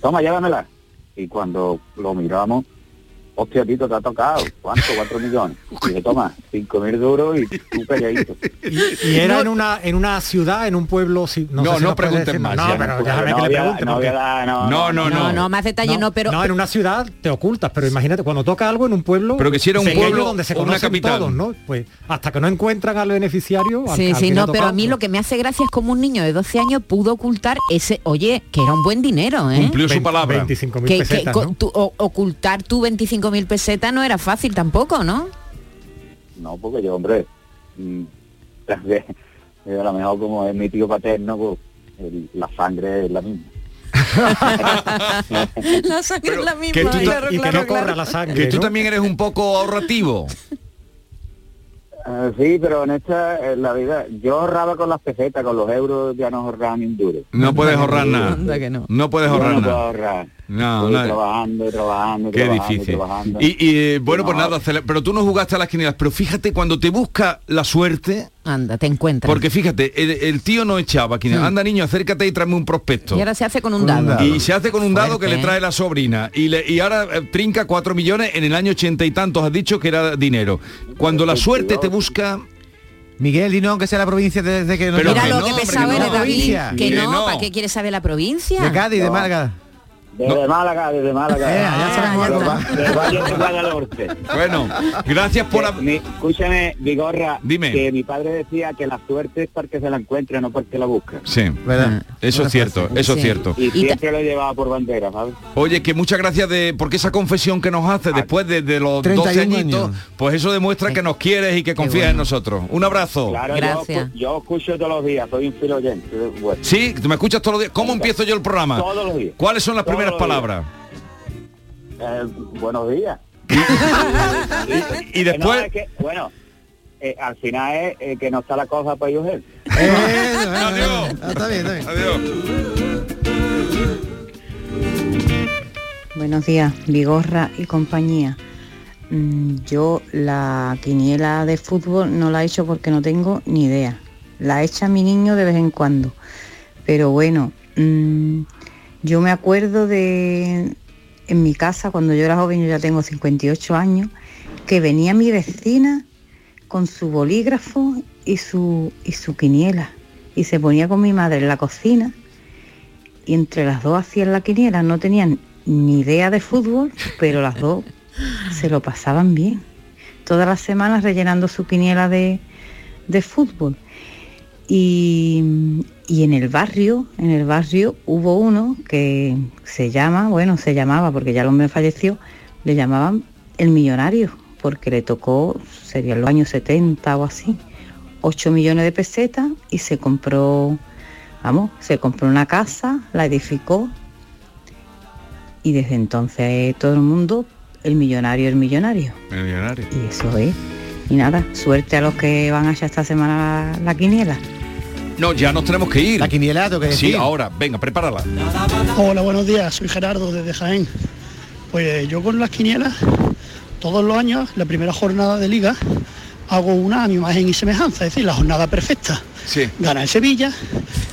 Toma, llévamela. Y cuando lo miramos, hostia, Tito, te ha tocado. ¿Cuánto? Cuatro millones. Y dije, toma, cinco mil duros y tú calladito. Y era en una en una ciudad, en un pueblo. si- no, No, sé si no pregunten más, No, ya. pero déjame no que le no porque- no, No, no, más detalle no, pero... No, en una ciudad te ocultas, pero imagínate, cuando toca algo en un pueblo Pero que si era un pueblo donde se una conocen capital. todos, ¿no? Pues hasta que no encuentran al beneficiario. al- Sí, al sí, le no, pero a mí lo que me hace gracia es como un niño de 12 años pudo ocultar ese, oye, que era un buen dinero, ¿eh? Cumplió su palabra. 25.000 Que, que pesetas, co- ¿no? tu- o- ocultar tu 25.000 pesetas no era fácil tampoco, ¿no? No, porque yo, hombre, mm, a lo mejor como es mi tío paterno, pues el- la sangre es la misma. la sangre es la misma. que tú ta- claro, y que claro, no corra claro. la sangre. Que tú ¿no? también eres un poco ahorrativo. Ah, sí, pero en esta, en la vida, yo ahorraba con las pesetas, con los euros ya no ahorraba ni un duro. No puedes ahorrar nada. Que no. No puedes ahorrar no puedo nada. ahorrar. No, Estoy no. trabajando, y trabajando, Qué trabajando, y difícil. trabajando. Y, y, eh, bueno, pues No. nada, cele- pero tú no jugaste a las quinielas, pero fíjate cuando te busca la suerte, Anda, te encuentras. porque fíjate, el, el tío no echaba quiniela. Mm. Anda niño, acércate y tráeme un prospecto. Y ahora se hace con un Con un dado. Y se hace con un dado que le ¿eh? trae la sobrina. Y, le- y ahora eh, trinca cuatro millones en el año ochenta y tantos, has dicho que era dinero. Cuando la suerte te busca... Miguel, dinos aunque sea la provincia desde que Pero Mira que lo no, que que no. David. Que Que no, no. ¿para qué quieres saber la provincia? De Cádiz, de. Málaga. Desde Málaga, desde Málaga. Eh, Del Valle de Guadalhorce. Bueno, gracias por... Que mi- escúchame, Vigorra, Dime. que mi padre decía que la suerte es para que se la encuentre, no para que la busque. Sí, ¿Verdad? eso es cierto, eso es cierto. Y siempre lo he llevado por bandera, ¿sabes? Oye, que muchas gracias de porque esa confesión que nos hace después de, de los 31 12 añitos, años. pues eso demuestra que nos quieres y que confías en nosotros. Un abrazo. Claro, Gracias. yo escucho todos los días, soy un filo oyente. Bueno, Sí, tú me escuchas todos los días. ¿Cómo empiezo yo el programa? Todos los días. ¿Cuáles son las Todos primeras palabras? eh, buenos días. Y no, después... es que, bueno, eh, al final es eh, que no está la cosa para ellos. Eh, bueno, Adiós. Ah, está bien, está bien. Adiós. Buenos días, Vigorra y compañía. Mm, Yo la quiniela de fútbol no la he hecho porque no tengo ni idea. La echa mi niño de vez en cuando. Pero bueno, mm, yo me acuerdo de en mi casa cuando yo era joven, yo ya tengo 58 años, que venía mi vecina con su bolígrafo y su, y su quiniela. Y se ponía con mi madre en la cocina y entre las dos hacían la quiniela, no tenían ni idea de fútbol, pero las dos se lo pasaban bien. Todas las semanas rellenando su quiniela de, de fútbol. Y, y en el barrio, en el barrio hubo uno que se llama, bueno, se llamaba, porque ya el hombre falleció, le llamaban el millonario, porque le tocó, serían los años 70 o así, 8 millones de pesetas y se compró Vamos, se compró una casa, la edificó y desde entonces todo el mundo, el millonario, el millonario. El millonario. Y eso es. Y nada, suerte a los que van allá esta semana la, la quiniela. No, ya nos tenemos que ir. La quiniela, tengo que decir. Sí, ahora, venga, prepárala. Hola, buenos días, soy Gerardo desde Jaén. Pues yo con las quinielas, todos los años, la primera jornada de liga, hago una a mi imagen y semejanza, es decir, la jornada perfecta. Sí. Gana el Sevilla,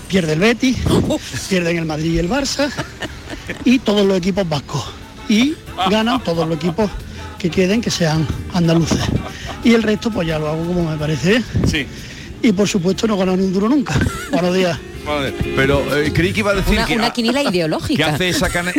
pierde el Betis, pierden el Madrid y el Barça y todos los equipos vascos. Y ganan todos los equipos que queden, que sean andaluces. Y el resto pues ya lo hago como me parece. Sí. Y por supuesto no gano ni un duro nunca. Buenos días. Vale, Pero eh, creí que iba a decir Una, que, una quiniela que ideológica. hace esa cane-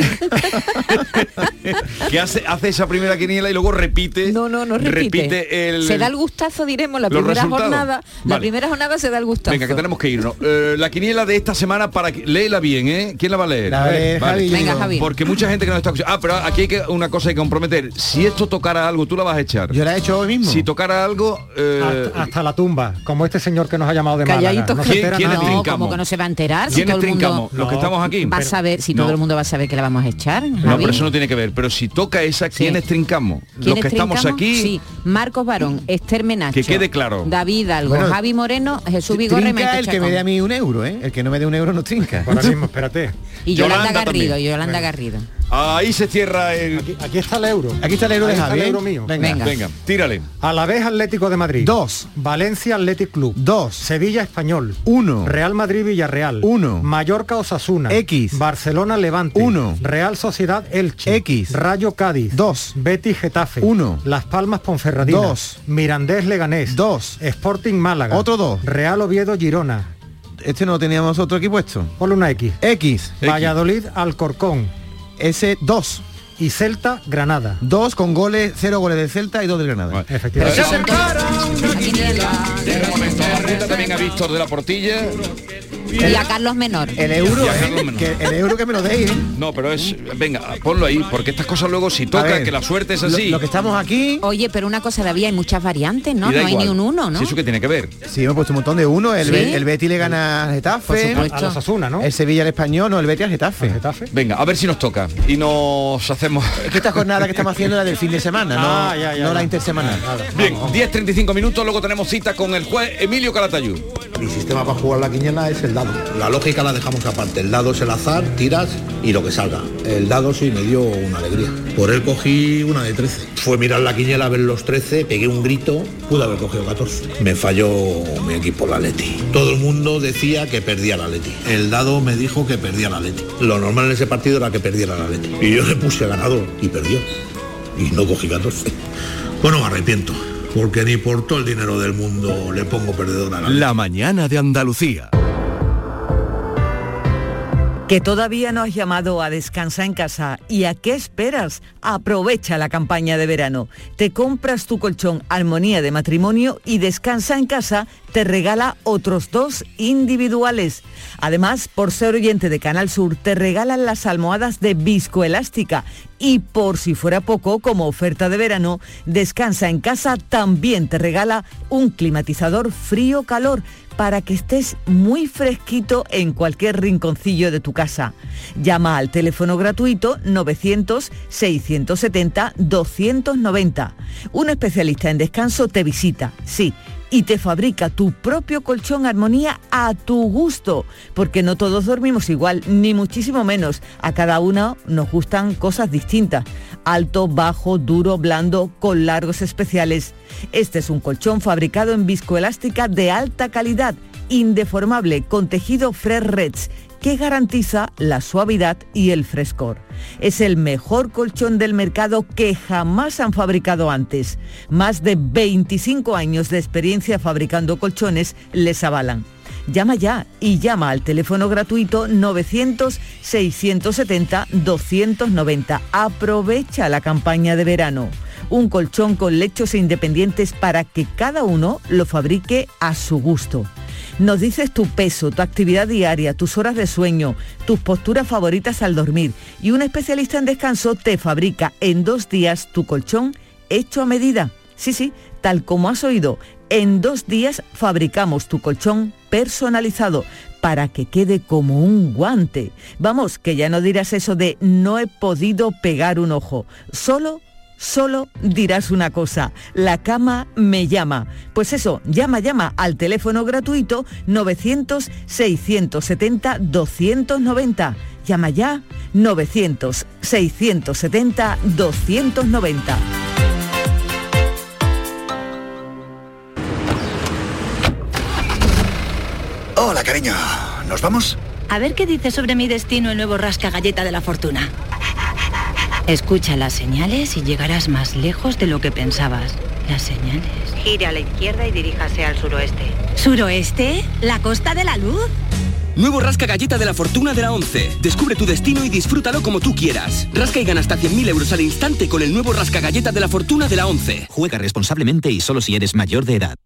que hace, hace esa primera quiniela y luego repite No, no, no repite. el se da el gustazo, diremos, la primera resultados. jornada. La primera jornada se da el gustazo. Venga, que tenemos que irnos. Eh, la quiniela de esta semana para que léela bien, ¿eh? ¿Quién la va a leer? La Javi, Venga. Javi. Porque mucha gente que nos está escuchando. Ah, pero aquí hay que una cosa hay que comprometer. Si esto tocara algo, tú la vas a echar. Yo la he hecho hoy mismo. Si tocara algo, eh, Hasta, hasta la tumba, como este señor que nos ha llamado de Calladito. Málaga. No se ¿Quién- entera quién no, como que no se va a enterar. Si ¿quiénes todo el mundo trincamos? Los que estamos aquí. va a saber, si todo el mundo va a saber que la vamos a echar. No, Javi. pero eso no tiene que ver. Pero si toca esa, ¿quiénes trincamos? Los ¿Quiénes que estamos aquí. Sí, Marcos Barón, Esther Menacho. Que quede claro. David Algo, Bueno, Javi Moreno, Jesús Maite el que me dé a mí un euro, ¿eh? El que no me dé un euro no trinca. Ahora mismo, espérate. Y Yolanda, Garrido. Yolanda Garrido. Ahí se cierra el... Aquí, aquí está el euro. Aquí está el euro de Ahí Javi, el ¿eh? euro mío. Venga. Venga, tírale. A la vez Atlético de Madrid. Dos. Valencia Athletic Club. Dos. Sevilla Español. Uno. Real Madrid Villarreal. Uno. Mallorca Osasuna. X. Barcelona Levante. Uno. Real Sociedad Elche. X. Rayo Cádiz. Dos. Betis Getafe. Uno. Las Palmas Ponferradina. Dos. Mirandés Leganés. Dos. Sporting Málaga. Otro dos. Real Oviedo Girona. Este no lo teníamos otro aquí puesto. Ponle una X. X. Valladolid Alcorcón. Ese 2. Y Celta Granada. Dos con goles, cero goles del Celta y dos del Granada. Efectivamente. Apunta también a Víctor de la Portilla. Y a Carlos Menor. El euro, a ¿eh? Carlos Menor. Que el euro que me lo deis, ¿eh? No, pero es... Venga, ponlo ahí, porque estas cosas luego si toca, ver, que la suerte es así. lo que estamos aquí. Oye, pero una cosa, David, hay muchas variantes, ¿no? No hay ni un uno, ¿no? Si eso que tiene que ver. Sí, hemos puesto un montón de uno. El, ¿Sí? Be- el Betty le gana al Por Getafe. supuesto. A los Asuna, ¿no? El Sevilla al Español, no, el Betty al Getafe. Getafe. Venga, a ver si nos toca. Y nos hacemos... Es que esta jornada que estamos haciendo es la del fin de semana, no, Ah, ya, ya, no ya. la intersemanal. Bien, 10.35 minutos, luego tenemos cita con el juez Emilio Calatayud. Mi sistema para jugar la quiniela es el dado. La lógica la dejamos aparte. El dado es el azar, tiras y lo que salga. El dado sí me dio una alegría. Por él cogí una de 13. Fue mirar la quiniela, ver los 13, pegué un grito, pude haber cogido 14. Me falló mi equipo, la Leti. Todo el mundo decía que perdía la Leti. El dado me dijo que perdía la Leti. Lo normal en ese partido era que perdiera la Leti. Y yo le puse a ganador y perdió. Y no cogí 14. Bueno, me arrepiento. Porque ni por todo el dinero del mundo le pongo perdedor a la Leti. La mañana de Andalucía. Que todavía no has llamado a Descansa en casa. ¿Y a qué esperas? Aprovecha la campaña de verano. Te compras tu colchón Armonía de Matrimonio y Descansa en casa te regala otros dos individuales. Además, por ser oyente de Canal Sur, te regalan las almohadas de viscoelástica. Y por si fuera poco, como oferta de verano, Descansa en casa también te regala un climatizador frío-calor para que estés muy fresquito en cualquier rinconcillo de tu casa. Llama al teléfono gratuito 900-670-290. Un especialista en descanso te visita, sí, y te fabrica tu propio colchón armonía a tu gusto, porque no todos dormimos igual, ni muchísimo menos. A cada uno nos gustan cosas distintas. Alto, bajo, duro, blando, con largos especiales. Este es un colchón fabricado en viscoelástica de alta calidad, indeformable, con tejido Fresh Reds que garantiza la suavidad y el frescor. Es el mejor colchón del mercado que jamás han fabricado antes. Más de 25 años de experiencia fabricando colchones les avalan. Llama ya y llama al teléfono gratuito 900-670-290. Aprovecha la campaña de verano. Un colchón con lechos independientes para que cada uno lo fabrique a su gusto. Nos dices tu peso, tu actividad diaria, tus horas de sueño, tus posturas favoritas al dormir y un especialista en descanso te fabrica en dos días tu colchón hecho a medida. Sí, sí, tal como has oído, en dos días fabricamos tu colchón personalizado para que quede como un guante. Vamos, que ya no dirás eso de no he podido pegar un ojo, solo solo dirás una cosa, la cama me llama. Pues eso, llama, llama al teléfono gratuito 900-670-290. Llama ya 900-670-290. Cariño. ¿Nos vamos? A ver qué dice sobre mi destino el nuevo rasca galleta de la fortuna. Escucha las señales y llegarás más lejos de lo que pensabas. Las señales. Gire a la izquierda y diríjase al suroeste. ¿Suroeste? ¿La costa de la luz? Nuevo Rasca Galleta de la Fortuna de la 11. Descubre tu destino y disfrútalo como tú quieras. Rasca y gana hasta 100.000 euros al instante con el nuevo Rasca Galleta de la Fortuna de la 11. Juega responsablemente y solo si eres mayor de edad.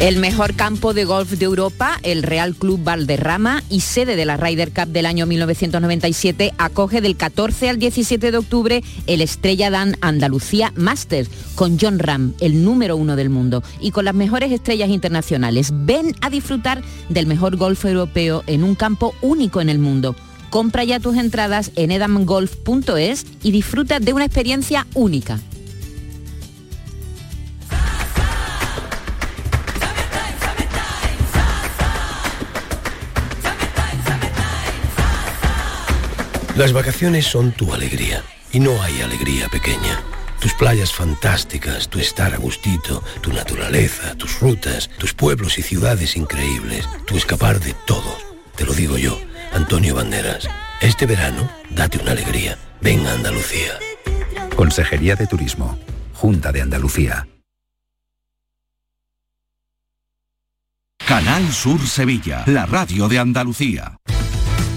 El mejor campo de golf de Europa, el Real Club Valderrama y sede de la Ryder Cup del año 1997, acoge del 14 al 17 de octubre el Estrella Dan Andalucía Masters con John Ram, el número uno del mundo, y con las mejores estrellas internacionales. Ven a disfrutar del mejor golf europeo en un campo único en el mundo. Compra ya tus entradas en edamgolf.es y disfruta de una experiencia única. Las vacaciones son tu alegría y no hay alegría pequeña. Tus playas fantásticas, tu estar a gustito, tu naturaleza, tus rutas, tus pueblos y ciudades increíbles, tu escapar de todo. Te lo digo yo, Antonio Banderas. Este verano, date una alegría. Ven a Andalucía. Consejería de Turismo, Junta de Andalucía. Canal Sur Sevilla, la radio de Andalucía.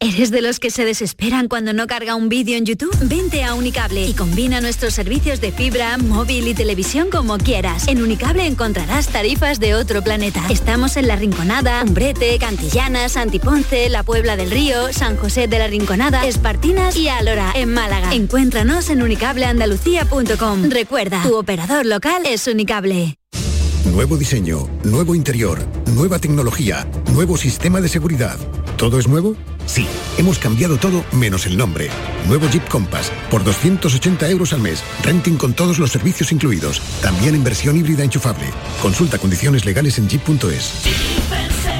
¿Eres de los que se desesperan cuando no carga un vídeo en YouTube? Vente a Unicable y combina nuestros servicios de fibra, móvil y televisión como quieras. En Unicable encontrarás tarifas de otro planeta. Estamos en La Rinconada, Umbrete, Cantillana, Santiponce, La Puebla del Río, San José de la Rinconada, Espartinas y Alora, en Málaga. Encuéntranos en unicableandalucía.com. Recuerda, tu operador local es Unicable. Nuevo diseño, nuevo interior, nueva tecnología, nuevo sistema de seguridad. ¿Todo es nuevo? Sí, hemos cambiado todo menos el nombre. Nuevo Jeep Compass, por 280 euros al mes. Renting con todos los servicios incluidos. También en versión híbrida enchufable. Consulta condiciones legales en jeep.es.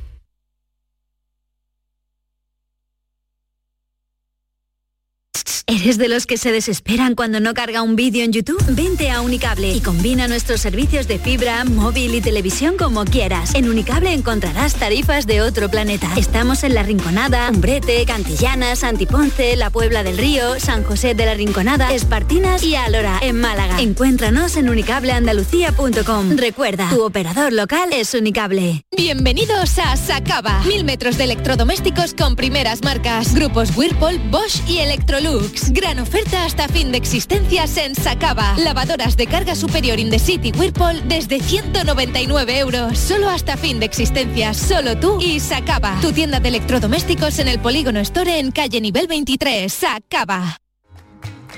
¿Eres de los que se desesperan cuando no carga un vídeo en YouTube? Vente a Unicable y combina nuestros servicios de fibra, móvil y televisión como quieras. En Unicable encontrarás tarifas de otro planeta. Estamos en La Rinconada, Umbrete, Cantillana, Santiponce, La Puebla del Río, San José de la Rinconada, Espartinas y Alora, en Málaga. Encuéntranos en unicableandalucía.com. Recuerda, tu operador local es Unicable. Bienvenidos a Sacaba. Mil metros de electrodomésticos con primeras marcas. Grupos Whirlpool, Bosch y Electrolux. Gran oferta hasta fin de existencias en Sacaba. Lavadoras de carga superior in the city Whirlpool desde 199 euros. Solo hasta fin de existencias. Solo tú y Sacaba. Tu tienda de electrodomésticos en el Polígono Store en calle nivel 23. Sacaba.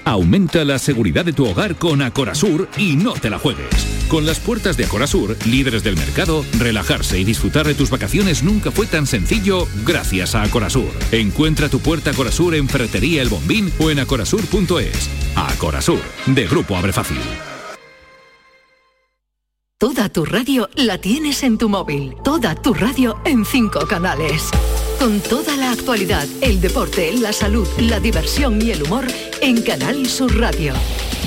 Aumenta la seguridad de tu hogar con Acorasur y no te la juegues. Con las puertas de Acorasur, líderes del mercado, relajarse y disfrutar de tus vacaciones nunca fue tan sencillo gracias a Acorasur. Encuentra tu puerta Acorasur en Ferretería El Bombín o en acorasur.es. Acorasur, de Grupo Abre Fácil. Toda tu radio la tienes en tu móvil. Toda tu radio en cinco canales. Con toda la actualidad, el deporte, la salud, la diversión y el humor en Canal Sur Radio.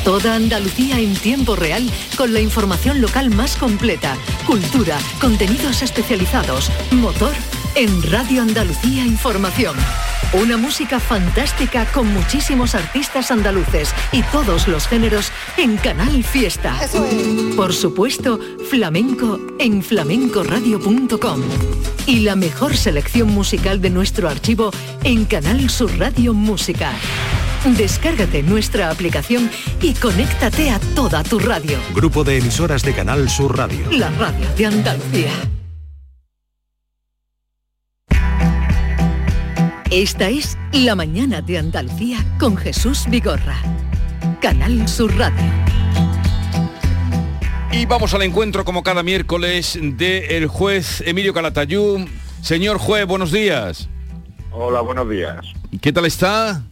Toda Andalucía en tiempo real con la información local más completa, cultura, contenidos especializados, motor en Radio Andalucía Información. Una música fantástica con muchísimos artistas andaluces y todos los géneros en Canal Fiesta. Por supuesto, flamenco en flamencoradio.com. Y la mejor selección musical de nuestro archivo en Canal Sur Radio Música. Descárgate nuestra aplicación y conéctate a toda tu radio. Grupo de emisoras de Canal Sur Radio. La radio de Andalucía. Esta es La Mañana de Andalucía con Jesús Vigorra. Canal Sur Radio. Y vamos al encuentro como cada miércoles del juez Emilio Calatayú. Señor juez, buenos días. Hola, buenos días. ¿Qué tal está?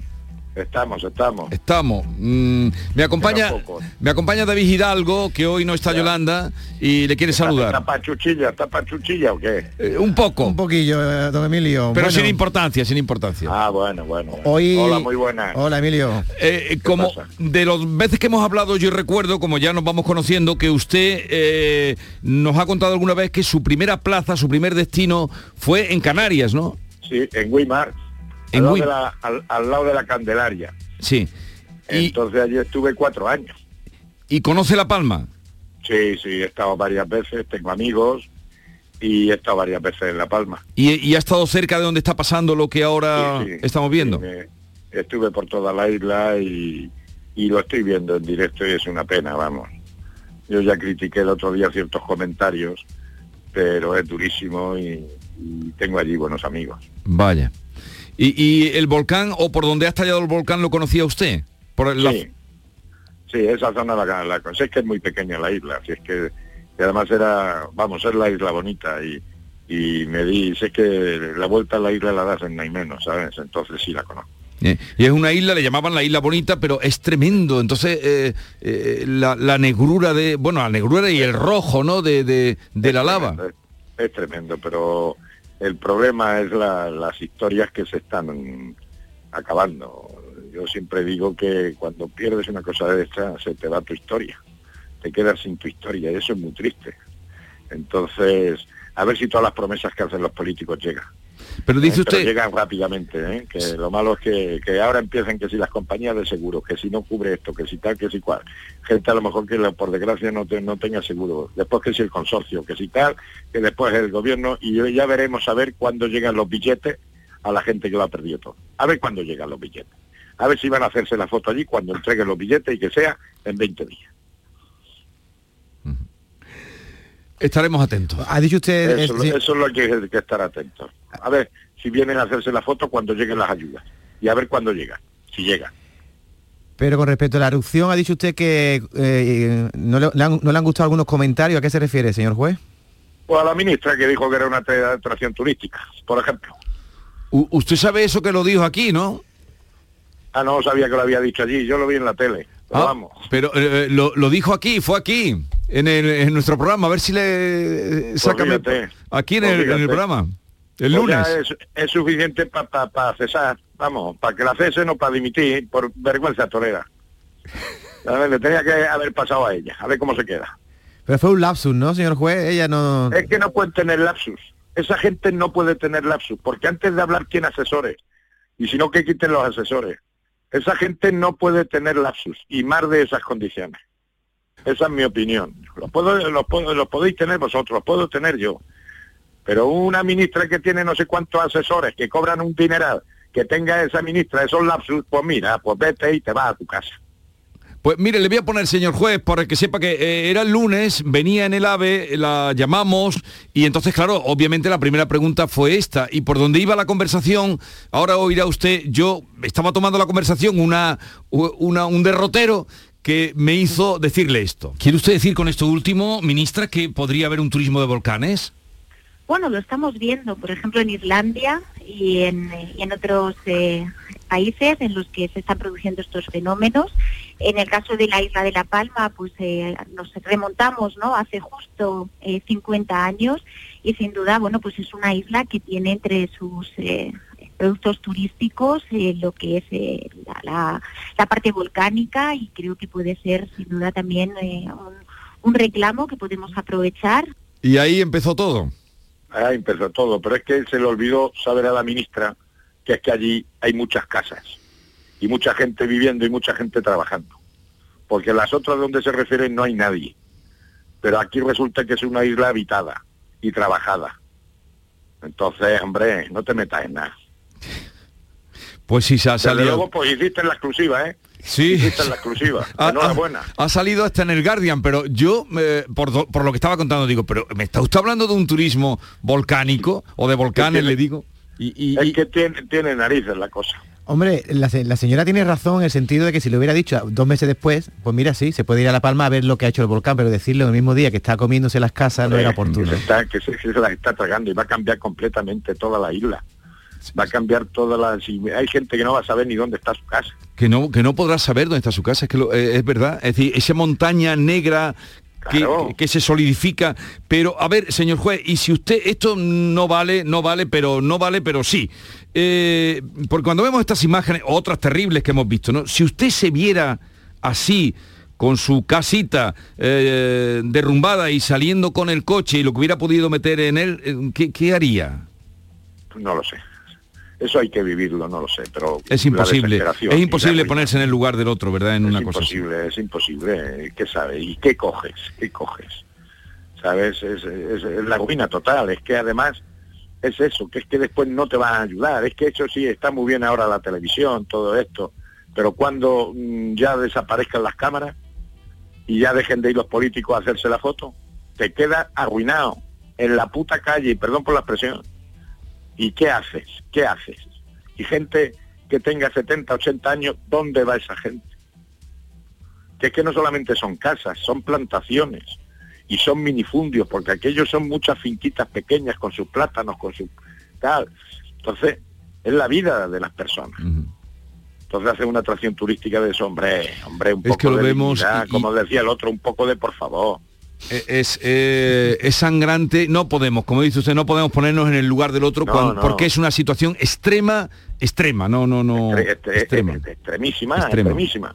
Estamos, estamos. Estamos. Mm, me acompaña me acompaña David Hidalgo, que hoy no está Yolanda, y le quiere saludar. ¿Está pachuchilla? ¿Está pachuchilla o qué? Eh, un poco. Un poquillo, eh, don Emilio. Pero Bueno, sin importancia, sin importancia. Ah, bueno, bueno. bueno. Hoy... Hola, muy buenas. Hola, Emilio. Eh, como de las veces que hemos hablado, yo recuerdo, como ya nos vamos conociendo, que usted eh, nos ha contado alguna vez que su primera plaza, su primer destino fue en Canarias, ¿no? Sí, en Weimar. En al, lado de la, al, al lado de la Candelaria. Sí. Y, Entonces allí estuve cuatro años. y conoce La Palma. Sí, sí, he estado varias veces, tengo amigos y he estado varias veces en La Palma. Y, y ha estado cerca de donde está pasando lo que ahora Sí, sí. estamos viendo. Sí, me- estuve por toda la isla y, y lo estoy viendo en directo y es una pena, vamos. Yo ya critiqué el otro día ciertos comentarios, pero es durísimo y, y tengo allí buenos amigos. Vaya. Y, y el volcán, o por donde ha estallado el volcán, lo conocía usted? Por la- Sí, sí, esa zona la, la sé que es muy pequeña la isla, así es que y además era, vamos, es la isla bonita y, y me di, sé que la vuelta a la isla la das en menos, ¿sabes? Entonces sí la conozco. Eh, y es una isla, le llamaban la isla bonita, pero es tremendo. Entonces, eh, eh, la, la negrura de, bueno, la negrura y el rojo, ¿no? De, de, de la lava. Es, es tremendo, pero el problema es la- las historias que se están acabando. Yo siempre digo que cuando pierdes una cosa de esta, se te va tu historia. Te quedas sin tu historia y eso es muy triste. Entonces, a ver si todas las promesas que hacen los políticos llegan. Pero dice pero usted, llegan rápidamente, ¿eh? que lo malo es que, que ahora empiecen que si las compañías de seguro, que si no cubre esto, que si tal, que si cual. Gente a lo mejor que por desgracia no, te- no tenga seguro. Después que si el consorcio, que si tal, que después el gobierno y ya veremos a ver cuándo llegan los billetes a la gente que lo ha perdido todo. A ver cuándo llegan los billetes. A ver si van a hacerse la foto allí cuando entreguen los billetes y que sea en 20 días. Estaremos atentos. Ha dicho usted... Eso, eh, sí, eso es lo que hay que estar atentos. A ver si vienen a hacerse la foto cuando lleguen las ayudas. Y a ver cuándo llegan, si llegan. Pero con respecto a la erupción, ha dicho usted que eh, no, le, le han, no le han gustado algunos comentarios. ¿A qué se refiere, señor juez? Pues a la ministra que dijo que era una atra- atracción turística, por ejemplo. U- usted sabe eso que lo dijo aquí, ¿no? Ah, no sabía que lo había dicho allí, yo lo vi en la tele. Pero Ah, vamos. Pero eh, lo, lo dijo aquí, fue aquí, en, el- en nuestro programa, a ver si le saca Pues fíjate, aquí en el, en el fíjate. programa, el Pues lunes. Es, es suficiente para cesar, vamos, para que la cesen o para dimitir por vergüenza torera. A ver, le tenía que haber pasado a ella, a ver cómo se queda. Pero fue un lapsus, ¿no, señor juez? Ella no... Es que no pueden tener lapsus. Esa gente no puede tener lapsus, porque antes de hablar tiene asesores. Y si no, que quiten los asesores. Esa gente no puede tener lapsus, y más de esas condiciones. Esa es mi opinión. Los, puedo, los, los podéis tener vosotros, los puedo tener yo. Pero una ministra que tiene no sé cuántos asesores, que cobran un dineral, que tenga esa ministra esos lapsus, pues mira, pues vete y te vas a tu casa. Pues mire, le voy a poner, señor juez, para que sepa que eh, era el lunes, venía en el AVE, la llamamos y entonces, claro, obviamente la primera pregunta fue esta. Y por donde iba la conversación, ahora oirá usted, yo estaba tomando la conversación una, una- un derrotero que me hizo decirle esto. ¿Quiere usted decir con esto último, ministra, que podría haber un turismo de volcanes? Bueno, lo estamos viendo, por ejemplo, en Islandia y en, y en otros eh, países en los que se están produciendo estos fenómenos. En el caso de la isla de La Palma, pues eh, nos remontamos, ¿no? Hace justo eh, 50 años y sin duda, bueno, pues es una isla que tiene entre sus eh, productos turísticos eh, lo que es eh, la, la- la parte volcánica y creo que puede ser sin duda también eh, un, un reclamo que podemos aprovechar Y ahí empezó todo. Ah, empezó todo, pero es que se le olvidó saber a la ministra que es que allí hay muchas casas y mucha gente viviendo y mucha gente trabajando. Porque en las otras donde se refieren no hay nadie. Pero aquí resulta que es una isla habitada y trabajada. Entonces, hombre, no te metas en nada. Pues sí, se ha Desde salido. luego, pues hiciste la exclusiva, ¿eh? Sí. Hiciste la exclusiva. Ha, Enhorabuena. ha- ha salido hasta en el Guardian, pero yo, eh, por, do- por lo que estaba contando, digo, pero ¿me está usted hablando de un turismo volcánico o de volcanes, le digo? Y, y- Es y- que tiene, tiene narices la cosa. Hombre, la, se- la señora tiene razón en el sentido de que si le hubiera dicho dos meses después, pues mira, sí, se puede ir a La Palma a ver lo que ha hecho el volcán, pero decirle el mismo día que está comiéndose las casas no era oportuno. Que se, está, que se, que se las está tragando y va a cambiar completamente toda la isla. Va a cambiar todas las... y Hay gente que no va a saber ni dónde está su casa. Que no, que no podrá saber dónde está su casa, es que lo- eh, es verdad. Es decir, esa montaña negra que, que- que se solidifica. Pero, a ver, señor juez, y si usted, esto no vale, no vale, pero no vale, pero sí. Eh, porque cuando vemos estas imágenes, otras terribles que hemos visto, ¿no? Si usted se viera así, con su casita eh, derrumbada y saliendo con el coche y lo que hubiera podido meter en él, ¿qué, qué haría? No lo sé. Eso hay que vivirlo, no lo sé, pero... Es imposible. Es imposible ponerse en el lugar del otro, ¿verdad? En es una cosa así. imposible, es imposible. ¿Qué sabes? ¿Y qué coges? ¿Qué coges? ¿Sabes? Es, es- es la ruina total. Es que además es eso, que es que después no te van a ayudar. Es que eso sí, está muy bien ahora la televisión, todo esto, pero cuando mm, ya desaparezcan las cámaras y ya dejen de ir los políticos a hacerse la foto, te quedas arruinado en la puta calle, perdón por la expresión. ¿Y qué haces? ¿Qué haces? Y gente que tenga 70, 80 años, ¿dónde va esa gente? Que es que no solamente son casas, son plantaciones y son minifundios, porque aquellos son muchas finquitas pequeñas con sus plátanos, con su tal. Entonces, es la vida de las personas. Entonces hace una atracción turística de eso, hombre, hombre, un Es poco que lo de vemos y- como decía el otro, un poco de por favor. Eh, Es, eh, es sangrante, no podemos, como dice usted, no podemos ponernos en el lugar del otro No, cuan- no. porque es una situación extrema, extrema, no, no, no. Estre- extrema. extremísima, Extrema. extremísima.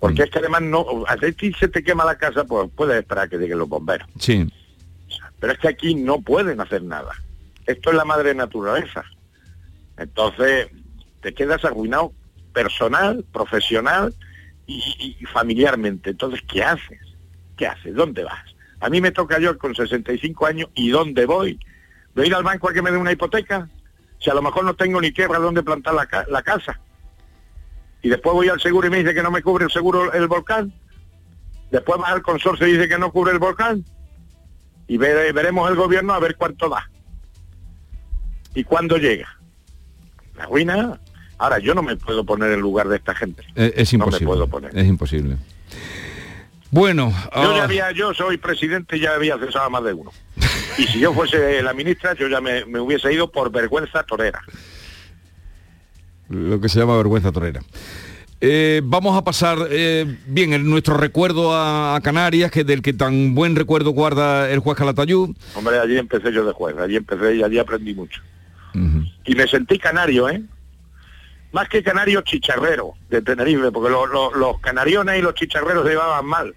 Porque es que además no, a ti se te quema la casa, pues puedes esperar que lleguen los bomberos. Sí. Pero es que aquí no pueden hacer nada. Esto es la madre naturaleza. Entonces, te quedas arruinado personal, profesional y, y familiarmente. Entonces, ¿qué haces? ¿Qué haces? ¿Dónde vas? A mí me toca yo con 65 años y ¿dónde voy? ¿Voy a ir al banco a que me dé una hipoteca? Si a lo mejor no tengo ni tierra donde plantar la, ca- la casa. Y después voy al seguro y me dice que no me cubre el seguro el volcán. Después vas al consorcio y dice que no cubre el volcán y ve- veremos el gobierno a ver cuánto da. ¿Y cuándo llega? La ruina. Ahora, yo no me puedo poner en lugar de esta gente. Eh, es No me imposible. puedo poner. Es imposible. Bueno, Yo ah, ya había, yo soy presidente y ya había cesado a más de uno. Y si yo fuese la ministra, yo ya me, me hubiese ido por vergüenza torera. lo que se llama vergüenza torera. Eh, vamos a pasar eh, bien en nuestro recuerdo a, a Canarias, que del que tan buen recuerdo guarda el juez Calatayud. Hombre, allí empecé yo de juez, allí empecé y allí aprendí mucho. Y me sentí canario, ¿eh? Más que canario chicharrero de Tenerife, porque lo- lo- los canariones y los chicharreros se llevaban mal.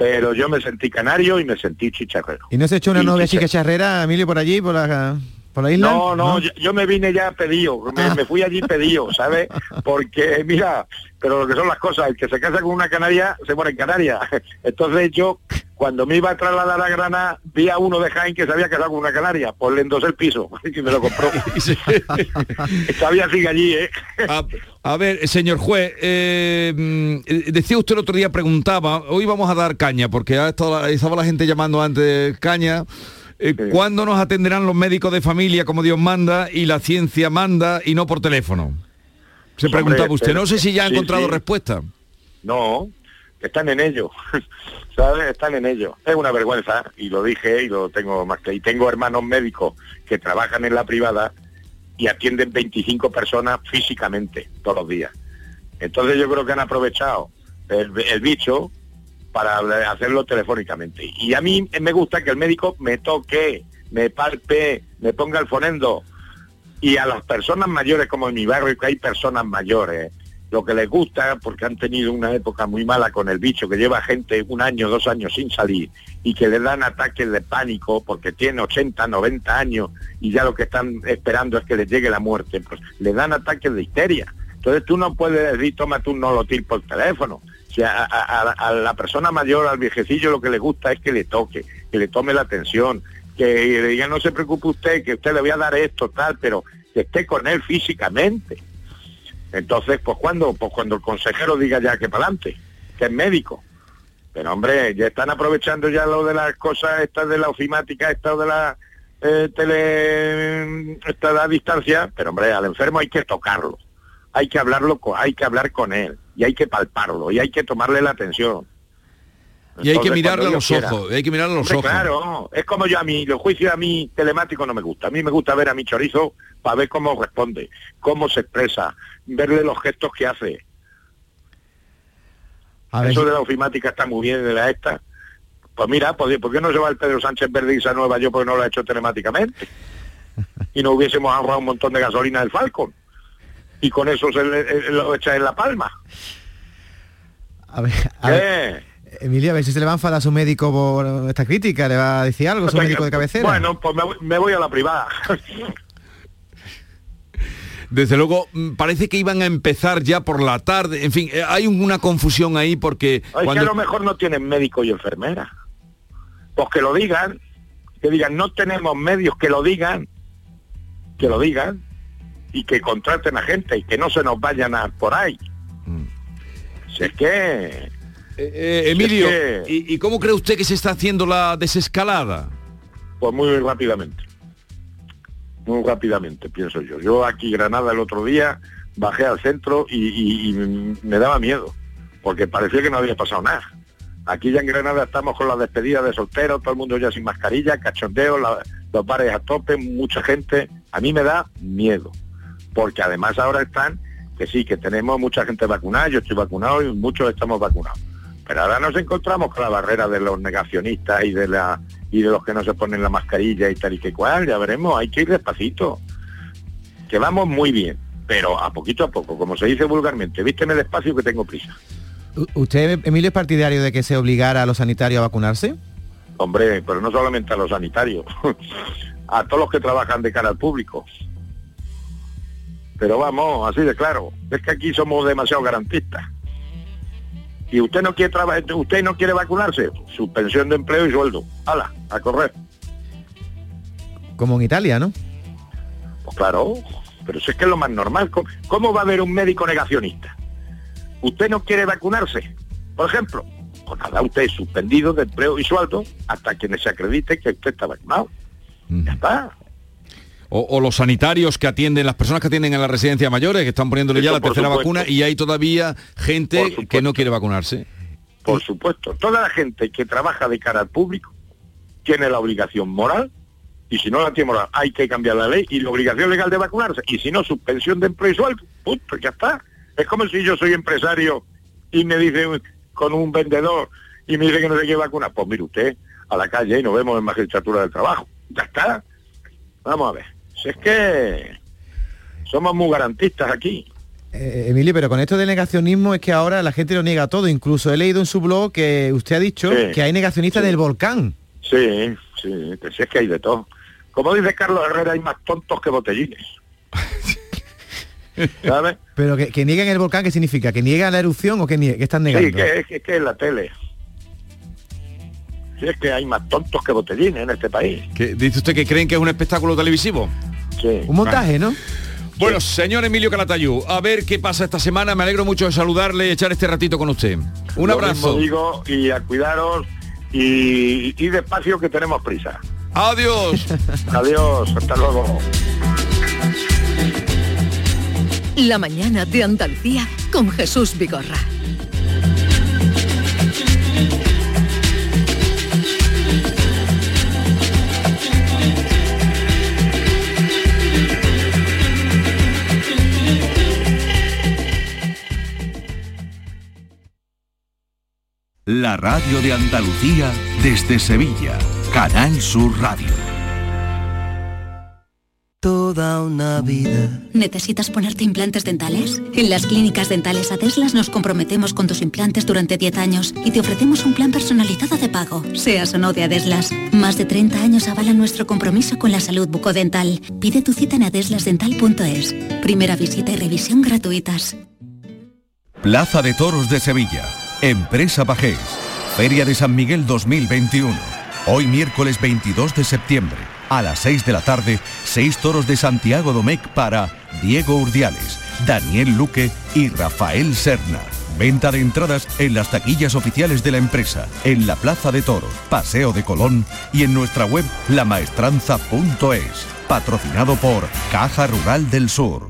Pero yo me sentí canario y me sentí chicharrero. ¿Y no se echó una novia chicha- chica charrera, Emilio, por allí, por la, por la isla? No, no, Yo, yo me vine ya pedido, me, me fui allí pedido, ¿sabes? Porque, mira, pero lo que son las cosas, el que se casa con una canaria, se muere en Canarias. Entonces yo, cuando me iba a trasladar a Granada, vi a uno de Jaén que se había casado con una canaria, pues le endosé el piso y me lo compró. Todavía sigue allí, ¿eh? A, a ver, señor juez, eh, mm, decía usted el otro día, preguntaba, hoy vamos a dar caña, porque ha estado- estaba la gente llamando antes caña. eh, ¿Cuándo nos atenderán los médicos de familia como Dios manda y la ciencia manda y no por teléfono? Se Hombre, preguntaba usted. pero- No sé si ya ha sí, encontrado sí. respuesta. No, están en ello, Están en ello. Es una vergüenza, y lo dije y lo tengo más que... Y tengo hermanos médicos que trabajan en la privada y atienden 25 personas físicamente todos los días. Entonces yo creo que han aprovechado el, el bicho para hacerlo telefónicamente. Y a mí me gusta que el médico me toque, me palpe, me ponga el fonendo. Y a las personas mayores, como en mi barrio, que hay personas mayores, lo que les gusta, porque han tenido una época muy mala con el bicho, que lleva gente un año, dos años sin salir, y que le dan ataques de pánico porque tiene 80, 90 años, y ya lo que están esperando es que les llegue la muerte, pues le dan ataques de histeria. Entonces tú no puedes decir, tómate un nolotil por teléfono. O sea, a, a- la persona mayor, al viejecillo, lo que le gusta es que le toque, que le tome la atención, que le diga, no se preocupe usted, que usted le voy a dar esto, tal, pero que esté con él físicamente. Entonces, pues cuando, pues cuando el consejero diga ya que para adelante, que es médico. Pero hombre, ya están aprovechando ya lo de las cosas estas de la ofimática, esto de la eh, tele, esta de la distancia, pero hombre, al enfermo hay que tocarlo, hay que hablarlo, hay que hablar con él, y hay que palparlo, y hay que tomarle la atención. Y hay que mirarle a los quiera. ojos, hay que mirarle a los Hombre, ojos. Claro, es como yo a mí, los juicios a mí telemáticos no me gusta. A mí me gusta ver a mi chorizo para ver cómo responde, cómo se expresa, verle los gestos que hace. A ver, Eso de la ofimática está muy bien de la esta. Pues mira, ¿por qué no se va el Pedro Sánchez Verde y Nueva yo porque no lo ha hecho telemáticamente? Y no hubiésemos ahorrado un montón de gasolina del Falcon. Y con eso se le- eh, lo echa en la palma. a ver, a ver, Emilio, a ver si se le va a enfadar a su médico por esta crítica, le va a decir algo, su médico de cabecera. Bueno, pues me, voy- me voy a la privada. Desde luego, mm, parece que iban a empezar ya por la tarde. En fin, eh, hay una confusión ahí porque Es que a lo mejor no tienen médico y enfermera. Pues que lo digan, que digan, no tenemos medios, que lo digan, que lo digan, y que contraten a gente y que no se nos vayan a por ahí. Si es que... Eh, Emilio, es que- ¿y, y cómo cree usted que se está haciendo la desescalada? Pues muy rápidamente. Muy rápidamente, pienso yo. Yo aquí Granada el otro día bajé al centro y, y- y me daba miedo, porque parecía que no había pasado nada. Aquí ya en Granada estamos con la despedida de solteros, todo el mundo ya sin mascarilla, cachondeo, la- los bares a tope, mucha gente. A mí me da miedo, porque además ahora están, que sí, que tenemos mucha gente vacunada, yo estoy vacunado y muchos estamos vacunados. Pero ahora nos encontramos con la barrera de los negacionistas y de la y de los que no se ponen la mascarilla y tal y que cual, ya veremos, hay que ir despacito. Que vamos muy bien, pero a poquito a poco, como se dice vulgarmente, vísteme despacio que tengo prisa. ¿Usted, Emilio, es partidario de que se obligara a los sanitarios a vacunarse? Hombre, pero no solamente a los sanitarios, a todos los que trabajan de cara al público. Pero vamos, así de claro, es que aquí somos demasiado garantistas. Y usted no quiere trabajar, usted no quiere vacunarse, suspensión de empleo y sueldo. Hala, a correr. Como en Italia, ¿no? Pues claro, pero si es que es lo más normal. ¿Cómo, cómo va a haber un médico negacionista? ¿Usted no quiere vacunarse? Por ejemplo, pues nada, usted es suspendido de empleo y sueldo hasta que se acredite que usted está vacunado. Ya está. O, o los sanitarios que atienden, las personas que atienden en la residencia mayores, que están poniéndole ya la tercera supuesto. vacuna y hay todavía gente que no quiere vacunarse. Por supuesto, toda la gente que trabaja de cara al público tiene la obligación moral y si no la tiene moral hay que cambiar la ley y la obligación legal de vacunarse y si no suspensión de empleo y sueldo, punto, ya está. Es como si yo soy empresario y me dice con un vendedor y me dice que no se quiere vacunar, pues mire usted a la calle y nos vemos en magistratura del trabajo. Ya está. Vamos a ver. Si es que somos muy garantistas aquí. Eh, Emilio, pero con esto del negacionismo es que ahora la gente lo niega todo. Incluso he leído en su blog que usted ha dicho Sí, que hay negacionistas del volcán. Sí, sí, que si es que hay de todo. Como dice Carlos Herrera, hay más tontos que botellines. ¿Sabes? Pero que, que niegan el volcán, ¿qué significa? ¿Que niegan la erupción o que, nie- que están negando? Sí, que, que, que es la tele. Es que hay más tontos que botellines en este país. Que dice usted que creen que es un espectáculo televisivo. Sí. Un montaje, ¿no? Bueno, señor Emilio Calatayú, a ver qué pasa esta semana. Me alegro mucho de saludarle y echar este ratito con usted. Un Lo abrazo. mismo digo y a cuidaros y, y despacio que tenemos prisa. Adiós. Adiós, hasta luego. La mañana de Andalucía con Jesús Vigorra. La radio de Andalucía desde Sevilla. Canal Sur Radio. Toda una vida. ¿Necesitas ponerte implantes dentales? En las clínicas dentales Adeslas nos comprometemos con tus implantes durante 10 años y te ofrecemos un plan personalizado de pago, seas o no de Adeslas. Más de 30 años avalan nuestro compromiso con la salud bucodental. Pide tu cita en adeslasdental.es. Primera visita y revisión gratuitas. Plaza de Toros de Sevilla. Empresa Pajés. Feria de San Miguel 2021. Hoy miércoles 22 de septiembre. A las 6 de la tarde, seis toros de Santiago Domecq para Diego Urdiales, Daniel Luque y Rafael Serna. Venta de entradas en las taquillas oficiales de la empresa, en la Plaza de Toros, Paseo de Colón y en nuestra web lamaestranza.es. Patrocinado por Caja Rural del Sur.